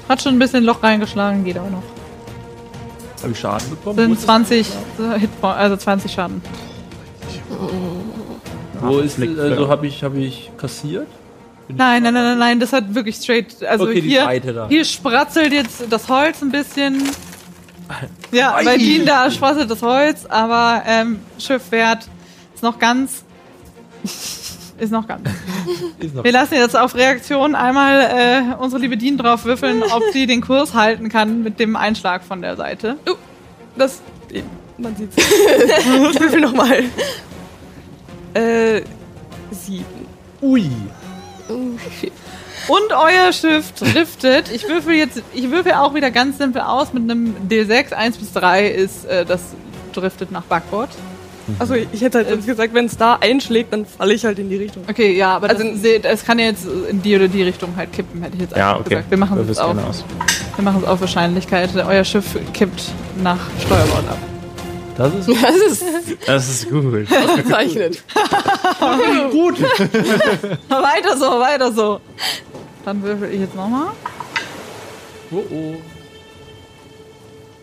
Hat schon ein bisschen Loch reingeschlagen, geht aber noch. Habe ich Schaden bekommen? Sind 20 Hitpoints, also 20 Schaden. Wo ist Flick- also habe ich habe ich kassiert? Nein, nein, nein, nein, nein, das hat wirklich straight. Also Okay, hier, hier spratzelt jetzt das Holz ein bisschen. Ja, Ei. bei Dean da spratzelt das Holz, aber ähm, Schiffwert ist noch ganz Ist noch ganz. Ist noch Wir lassen jetzt auf Reaktion einmal äh, unsere liebe Dean drauf würfeln, ob sie den Kurs halten kann mit dem Einschlag von der Seite. Oh, das. Man sieht's. ich würfel nochmal. Äh. Sieben. Ui. Und euer Schiff driftet. Ich würfel jetzt, ich würfel auch wieder ganz simpel aus mit einem D6. 1 bis 3 ist äh, das driftet nach Backbord. Achso, ich hätte halt sonst gesagt, wenn es da einschlägt, dann falle ich halt in die Richtung. Okay, ja, aber Also- das, es kann ja jetzt in die oder die Richtung halt kippen, hätte ich jetzt Ja, einfach okay. gesagt. Wir machen es auf. gerne aus. Wir machen es auf Wahrscheinlichkeit. Euer Schiff kippt nach Steuerbord ab. Das ist Das ist Das ist gut. bezeichnet. weiter so, weiter so. Dann würfel ich jetzt nochmal. Oh oh.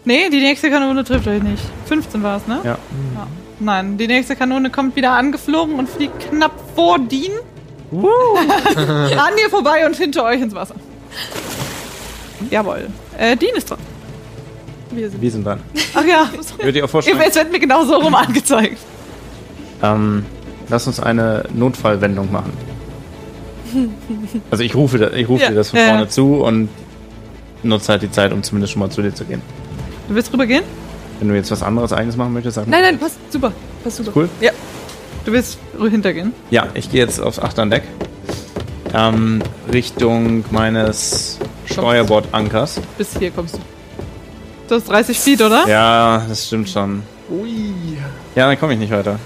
Nee, die nächste Kanone trifft euch nicht. 15 war es, ne? Ja. Ja. Nein, die nächste Kanone kommt wieder angeflogen und fliegt knapp vor Dean. An ihr vorbei und hinter euch ins Wasser. Jawohl. Äh, Dean ist dran. Wir sind Wir sind dran. Ach ja, Ich würde dir auch vorstellen, es wird mir genau so rum angezeigt. ähm, lass uns eine Notfallwendung machen. Also ich rufe, ich rufe Ja. dir das von Ja. vorne zu und nutze halt die Zeit, um zumindest schon mal zu dir zu gehen. Du willst rübergehen? Wenn du jetzt was anderes eigenes machen möchtest, sag Nein, mal. nein, passt super. Passt super. Cool. Ja. Du willst hintergehen? Ja, ich gehe jetzt aufs Achterndeck. Ähm, Richtung meines Steuerbordankers. Bis hier kommst du. Du hast 30 Feet, oder? Ja, das stimmt schon. Ui. Ja, dann komme ich nicht weiter.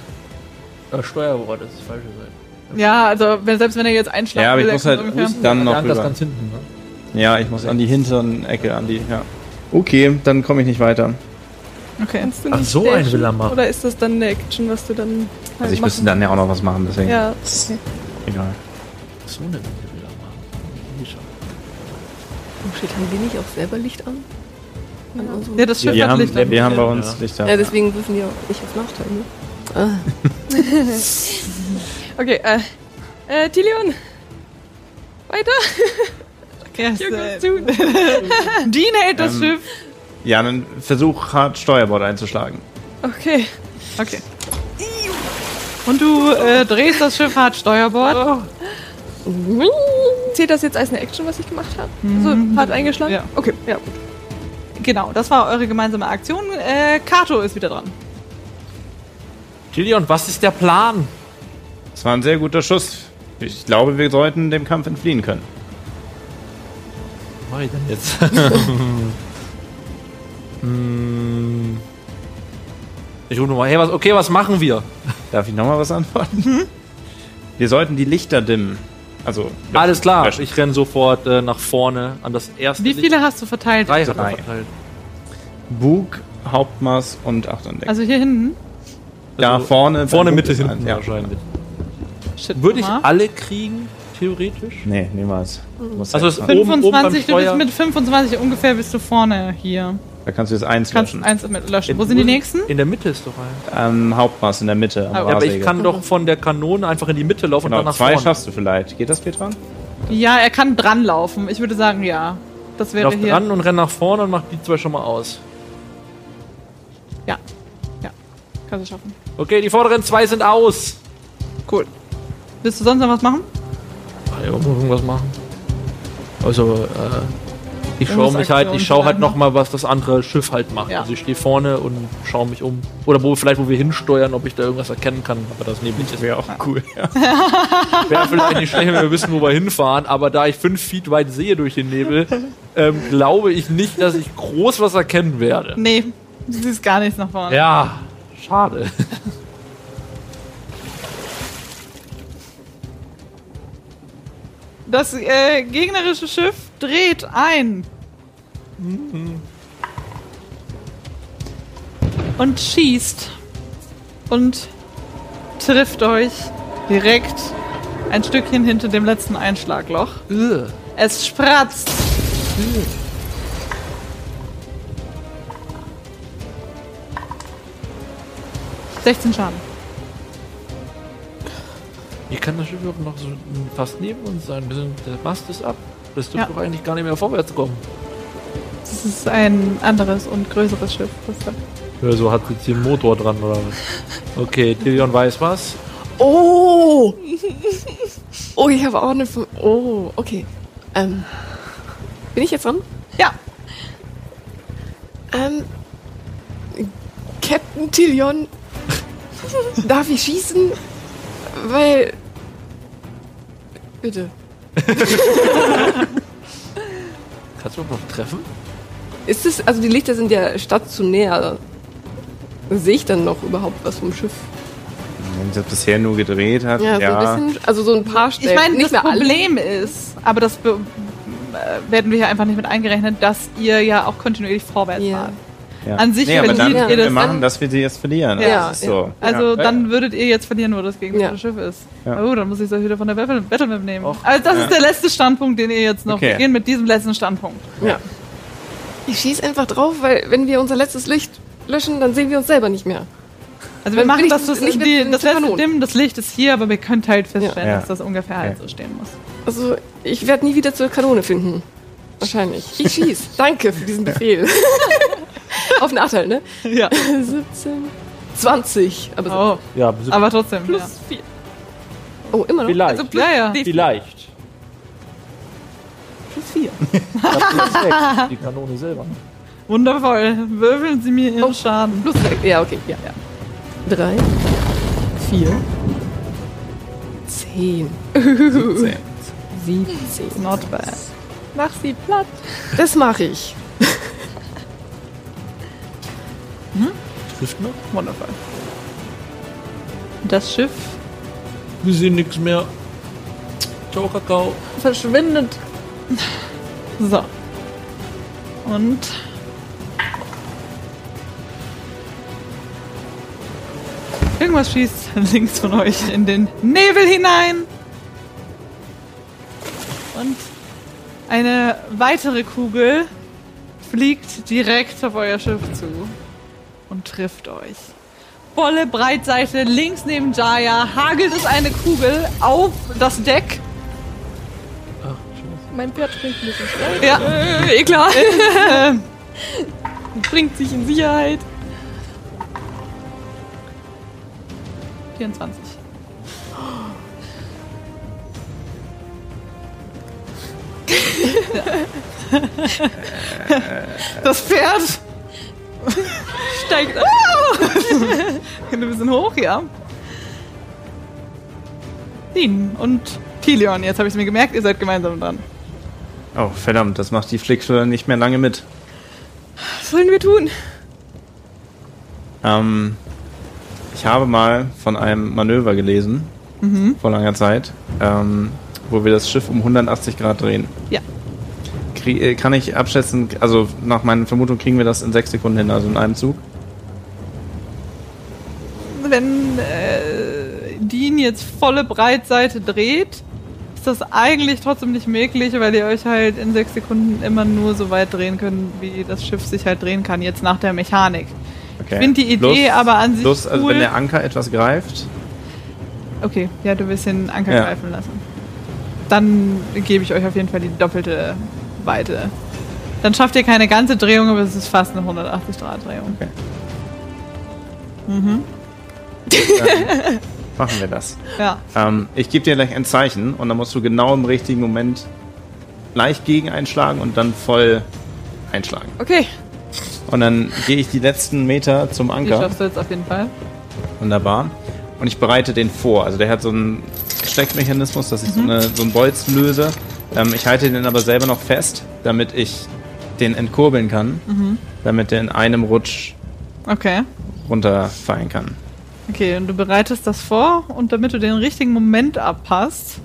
Äh, Steuerbord, das ist die falsche Seite. Ja, also wenn, selbst wenn er jetzt einschlägt, Ja, aber ich muss halt dann noch rüber. ganz hinten, ne? Ja, ich muss an die hinteren Ecke, an die, ja. Okay, dann komme ich nicht weiter. Okay. Kannst du Ach, nicht so dashen? einen will er machen. Oder ist das dann eine Action, was du dann halt Also ich machen? müsste dann ja auch noch was machen, deswegen. Ja, Ist okay. Egal. So eine will er machen. Oh shit, haben wir nicht auch selber Licht an? an unserem- Ja, das Schiff Wir hat haben, Licht an. wir haben bei Ja. uns Lichter. ja, deswegen dürfen die auch nicht auf Nachteil, ne? Ah. Okay, äh, äh, Tilion. Weiter. Yes, Hier äh. Dean hält das Ähm, Schiff. Ja, dann versuch hart Steuerbord einzuschlagen. Okay. Okay. Und du äh, drehst das Schiff hart Steuerbord. Zählt das jetzt als eine Action, was ich gemacht habe? So hart eingeschlagen? Ja. Okay, ja, gut. Genau, das war eure gemeinsame Aktion. Äh, Kato ist wieder dran. Gillian, was ist der Plan? Das war ein sehr guter Schuss. Ich glaube, wir sollten dem Kampf entfliehen können. Was mach ich denn jetzt? Hm. ich rufe nochmal, hey, was, okay, was machen wir? Darf ich nochmal was antworten? Wir sollten die Lichter dimmen. Also. Alles klar, löschen. ich renne sofort äh, nach vorne an das erste Wie Licht. viele hast du verteilt? Drei, Drei. verteilt. Bug, Hauptmaß und Achterndeck. Also hier hinten. da Also vorne. Vorne, Mitte, hinten ja. wahrscheinlich. Shit, Würde ich alle kriegen, theoretisch? Nee, niemals. Also es- mal- oben- oben 25, du bist mit 25 ungefähr bist du vorne hier. Da kannst du jetzt eins Kannst löschen. eins mit löschen. Wo sind die nächsten? In der Mitte ist doch ein. Ähm, Hauptmaß in der Mitte. am Ja, aber ich kann doch von der Kanone einfach in die Mitte laufen und Genau, dann nach zwei vorne. schaffst du vielleicht. Geht das, Petra? Ja, er kann dran laufen. Ich würde sagen, ja. Das Ich wäre lauf hier. dran und renn nach vorne und mach die zwei schon mal aus. Ja. Ja. Kannst du schaffen. Okay, die vorderen zwei sind aus. Cool. Willst du sonst noch was machen? Ah, Ja, muss irgendwas machen. Also, äh, ich schaue mich halt, ich schaue halt vielleicht noch mal, was das andere Schiff halt macht. Ja. Also ich stehe vorne und schaue mich um. Oder wo vielleicht, wo wir hinsteuern, ob ich da irgendwas erkennen kann, aber das neblig ist. Wäre auch cool. Ja. Wäre vielleicht nicht schlecht, wenn wir wissen, wo wir hinfahren, aber da ich fünf Feet weit sehe durch den Nebel, ähm, glaube ich nicht, dass ich groß was erkennen werde. Nee. Du siehst gar nichts nach vorne. Ja, schade. Das äh, gegnerische Schiff dreht ein. Und schießt. Und trifft euch direkt ein Stückchen hinter dem letzten Einschlagloch. Ugh. Es spratzt. Sechzehn Schaden. Wie kann das Schiff überhaupt noch so fast neben uns sein? Wir sind, der Mast ist ab. Das dürfte Ja. doch eigentlich gar nicht mehr vorwärts kommen. Das ist ein anderes und größeres Schiff. Ja, so hat jetzt hier einen Motor dran oder was? Okay, Tilion weiß was. Oh! Oh, ich habe auch eine. Fun- Oh, okay. Ähm, bin ich jetzt dran? Ja. Ähm, Captain Tillion, darf ich schießen? Weil. Bitte. Kannst du noch treffen? Ist es, also die Lichter sind ja stationär. Sehe ich dann noch überhaupt was vom Schiff? Wenn das bisher nur gedreht hat, Ja, ja. so ein bisschen, also so ein paar Ich Stellen. meine, nicht das mehr alle. Problem ist, aber das be- äh, werden wir hier einfach nicht mit eingerechnet, dass ihr ja auch kontinuierlich vorwärts Ja. fahrt. Ja. An sich nee, aber dann können ihr wir das machen, dann- dass wir sie jetzt verlieren. Ja, ist so. Also ja. dann würdet ihr jetzt verlieren, wo das gegnerische Ja. Schiff ist. Ja. Oh, dann muss ich das wieder von der Battle, Battle Map nehmen. Och. Also das Ja. ist der letzte Standpunkt, den ihr jetzt noch Okay. beginnt mit diesem letzten Standpunkt. Ja. Ich schieße einfach drauf, weil wenn wir unser letztes Licht löschen, dann sehen wir uns selber nicht mehr. Also wir machen das, das, nicht die, das letzte. Dimmen, das Licht ist hier, aber wir könnt halt feststellen, Ja. dass das ungefähr halt Okay. so stehen muss. Also, ich werde nie wieder zur Kanone finden. Wahrscheinlich. Ich schieß. Danke für diesen Befehl. Auf Nachteil, ne? Ja. 17, 20. Aber, so. Oh, Ja, aber trotzdem. plus ja. 4. Oh, immer noch? vielleicht. Also plus, Ja, ja. vielleicht. plus 4. Ja, plus sechs. Die Kanone selber. ne? Wundervoll. Würfeln Sie mir Ihren Schaden. Plus 6. Ja, okay. Ja, ja. 3, 4, 10, 17. 17. Not bad. Mach sie platt. Das mache ich. Trifft noch? Wundervoll. Das Schiff Wir sehen nichts mehr. Ciao, Kakao. verschwindet. So. Und. Irgendwas schießt links von euch in den Nebel hinein. Und eine weitere Kugel fliegt direkt auf euer Schiff zu und trifft euch. Volle Breitseite links neben Jaya hagelt es eine Kugel auf das Deck. Mein Pferd springt ein bisschen schnell. Ja, Äh, eh klar. Bringt sich in Sicherheit. 24. Das Pferd Steigt ab. geht ein bisschen hoch, ja. Dean und Tilion, jetzt habe ich es mir gemerkt, ihr seid gemeinsam dran. Oh, verdammt, das macht die Flickschule nicht mehr lange mit. Was sollen wir tun? Ähm, ich habe mal von einem Manöver gelesen, vor langer Zeit, ähm, wo wir das Schiff um 180 Grad drehen. Ja. Äh, kann ich abschätzen, also nach meinen Vermutungen kriegen wir das in sechs Sekunden hin, also in einem Zug. Wenn äh, Dean jetzt volle Breitseite dreht, ist das eigentlich trotzdem nicht möglich, weil ihr euch halt in sechs Sekunden immer nur so weit drehen könnt, wie das Schiff sich halt drehen kann, jetzt nach der Mechanik. Okay. Ich finde die Idee aber an sich Plus, also cool. wenn der Anker etwas greift, Okay, ja, du willst den Anker Ja. greifen lassen. Dann gebe ich euch auf jeden Fall die doppelte Weite. Dann schafft ihr keine ganze Drehung, aber es ist fast eine 180-Grad-Drehung. Okay. Mhm. dann machen wir das. Ja. Ähm, ich gebe dir gleich ein Zeichen und dann musst du genau im richtigen Moment leicht gegen einschlagen und dann voll einschlagen. Okay. Und dann gehe ich die letzten Meter zum Die Anker. schaffst du jetzt auf jeden Fall. Wunderbar. Und ich bereite den vor. Also der hat so einen Steckmechanismus, dass ich so, Mhm. eine, so einen Bolzen löse. Ähm, ich halte den aber selber noch fest, damit ich den entkurbeln kann, Mhm. damit der in einem Rutsch Okay. runterfallen kann. Okay, und du bereitest das vor und damit du den richtigen Moment abpasst,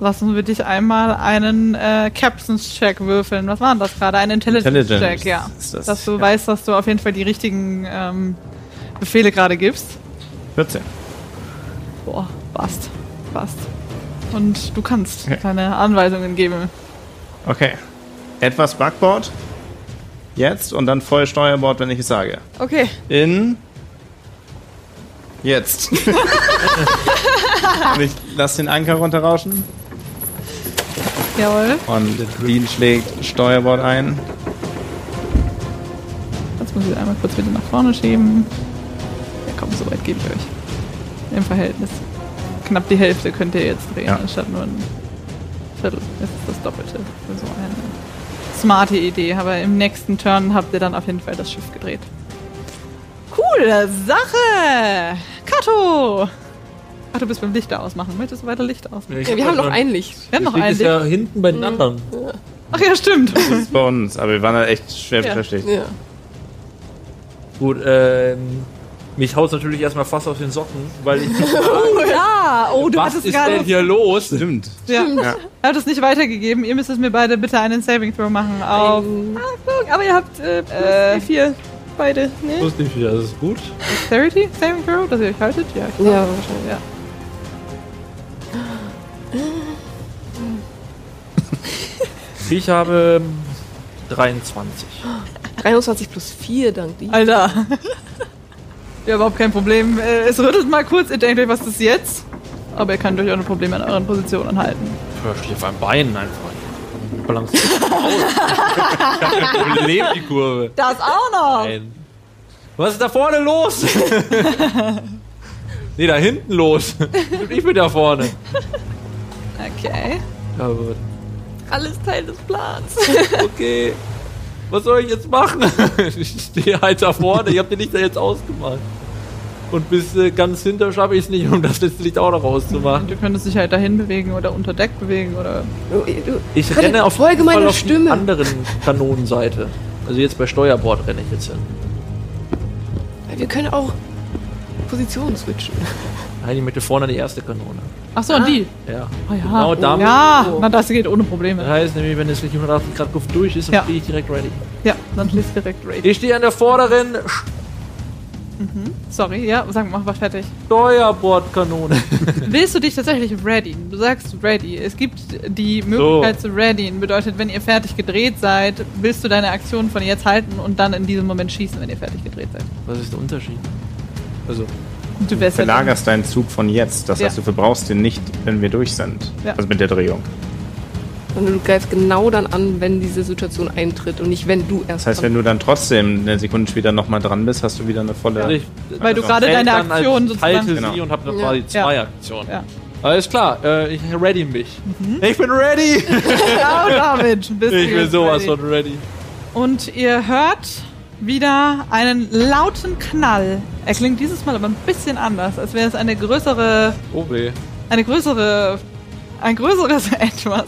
lassen wir dich einmal einen äh, Captain's-Check würfeln. Was war denn das gerade? Ein Intelligence-Check, Intelligence ja. das, dass du ja. weißt, dass du auf jeden Fall die richtigen ähm, Befehle gerade gibst. 14. Boah, passt. Passt. Und du kannst Okay. keine Anweisungen geben. Okay. Etwas Backbord. Jetzt und dann voll Steuerbord, wenn ich es sage. Okay. In. Jetzt. und ich lass den Anker runterrauschen. Jawohl. Und Dean schlägt Steuerbord ein. Jetzt muss ich einmal kurz wieder nach vorne schieben. Ja komm, so weit gebe ich euch. Im Verhältnis. Knapp die Hälfte könnt ihr jetzt drehen, Ja. anstatt nur ein Viertel. Das ist das Doppelte für so eine smarte Idee. Aber im nächsten Turn habt ihr dann auf jeden Fall das Schiff gedreht. Coole Sache! Kato! Ach, du bist beim Lichter ausmachen. Möchtest du weiter Lichter ausmachen? Ja, wir haben noch ein Licht. Wir haben noch Licht ein ist Licht. ja hinten bei den anderen. Ach ja, stimmt. Das ist bei uns, aber wir waren da echt schwer Ja. beschäftigt. Ja. Gut, ähm, mich haut natürlich erstmal fast auf den Socken, weil ich. Oh ja! Oh, du was hattest ist gerade. denn hier los? Stimmt. Ja. Ja. Er hat es nicht weitergegeben. Ihr müsst es mir beide bitte einen Saving Throw machen. Auf Achtung, aber ihr habt äh, plus Äh. vier beide, ne? Wusste ich wieder, das ist gut. Dexterity Saving Throw, dass ihr euch haltet? Ja, ich Ja, glaube. wahrscheinlich. Ja. Ich habe ähm, 23. 23 plus 4, dank dir. Alter. ja, überhaupt kein Problem. Äh, Es rüttelt mal kurz, ihr denkt euch, was ist jetzt? Aber ihr könnt euch ohne Probleme an euren Positionen halten. Ich stehe auf einem Bein einfach. Kein Problem, die Kurve. Das auch noch! Nein. Was ist da vorne los? nee, da hinten los. Ich bin da vorne. Okay. Ja, gut. Alles Teil des Plans. Okay. Was soll ich jetzt machen? Ich stehe halt da vorne. Ich habe den Lichter jetzt ausgemacht. Und bis äh, ganz hinter schaffe ich es nicht, um das letzte Licht auch noch auszumachen. Du könntest dich halt dahin bewegen oder unter Deck bewegen oder. Du, du, Ich renne auf folge meiner auf Stimme. die anderen Kanonenseite. Also jetzt bei Steuerbord renne ich jetzt hin. wir können auch Positionen switchen. Nein, ich möchte vorne die erste Kanone. Achso, und die. Ja. Oh ja. Genau damit. ja, so. na, das geht ohne Das Probleme. heißt nämlich, wenn das Licht 180 Grad Luft durch ist, dann Ja. stehe ich direkt ready. Ja, dann schließt direkt Raid. Ich stehe an der vorderen Sorry, ja, sag mal, mach fertig. Steuerbordkanone. Willst du dich tatsächlich readyen? Du sagst ready. Es gibt die Möglichkeit zu readyen. Bedeutet, wenn ihr fertig gedreht seid, willst du deine Aktion von jetzt halten und dann in diesem Moment schießen, wenn ihr fertig gedreht seid. Was ist der Unterschied? Also, du wärst Verlagerst deinen Zug von jetzt. Das Ja. heißt, du verbrauchst den nicht, wenn wir durch sind. Ja. Also mit der Drehung. Sondern du greifst genau dann an, wenn diese Situation eintritt und nicht, wenn du erst Das heißt, wenn du dann trotzdem eine Sekunde später nochmal dran bist, hast du wieder eine volle. also ich, Weil du Also, gerade deine Aktion sozusagen. halte Genau. sie und habe dann Ja. quasi zwei Ja. Aktionen. Ja. Alles klar, äh, ich ready mich. Mhm. Ich bin ready! Genau damit. Bist ich bin sowas ready. von ready. Und ihr hört wieder einen lauten Knall. Er klingt dieses Mal aber ein bisschen anders, als wäre es eine größere, Oh weh. eine größere, ein größeres Etwas,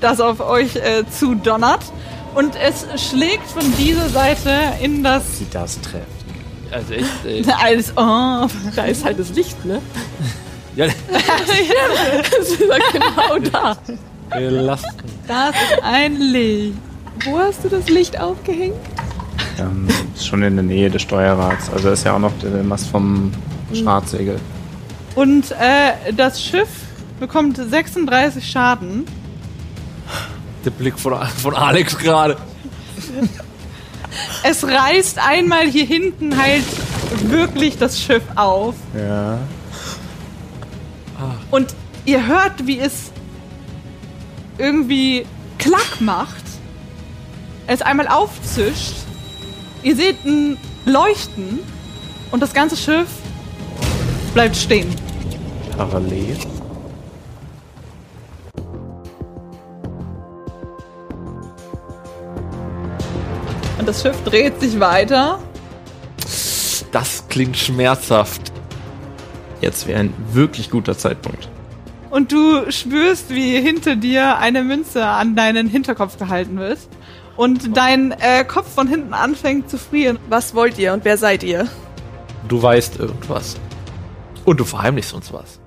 das auf euch äh, zudonnert. Und es schlägt von dieser Seite in das Sie das trifft. Also echt, ey. als oh, da ist halt das Licht, ne? Ja, Das ist genau da. gelassen. das ist ein Licht. Wo hast du das Licht aufgehängt? Ähm, ist schon in der Nähe des Steuerrads. Also ist ja auch noch der Mast vom Schwarzsegel. Und äh, das Schiff bekommt 36 Schaden. Der Blick von, von Alex gerade. Es reißt einmal hier hinten halt wirklich das Schiff auf. Ja. Und ihr hört, wie es irgendwie Klack macht. Es einmal aufzischt. Ihr seht ein Leuchten. Und das ganze Schiff bleibt stehen. Parallel. Und das Schiff dreht sich weiter. Das klingt schmerzhaft. Jetzt wäre ein wirklich guter Zeitpunkt. Und du spürst, wie hinter dir eine Münze an deinen Hinterkopf gehalten wird. Und dein äh, Kopf von hinten anfängt zu frieren. Was wollt ihr und wer seid ihr? Du weißt irgendwas. Und du verheimlichst uns was.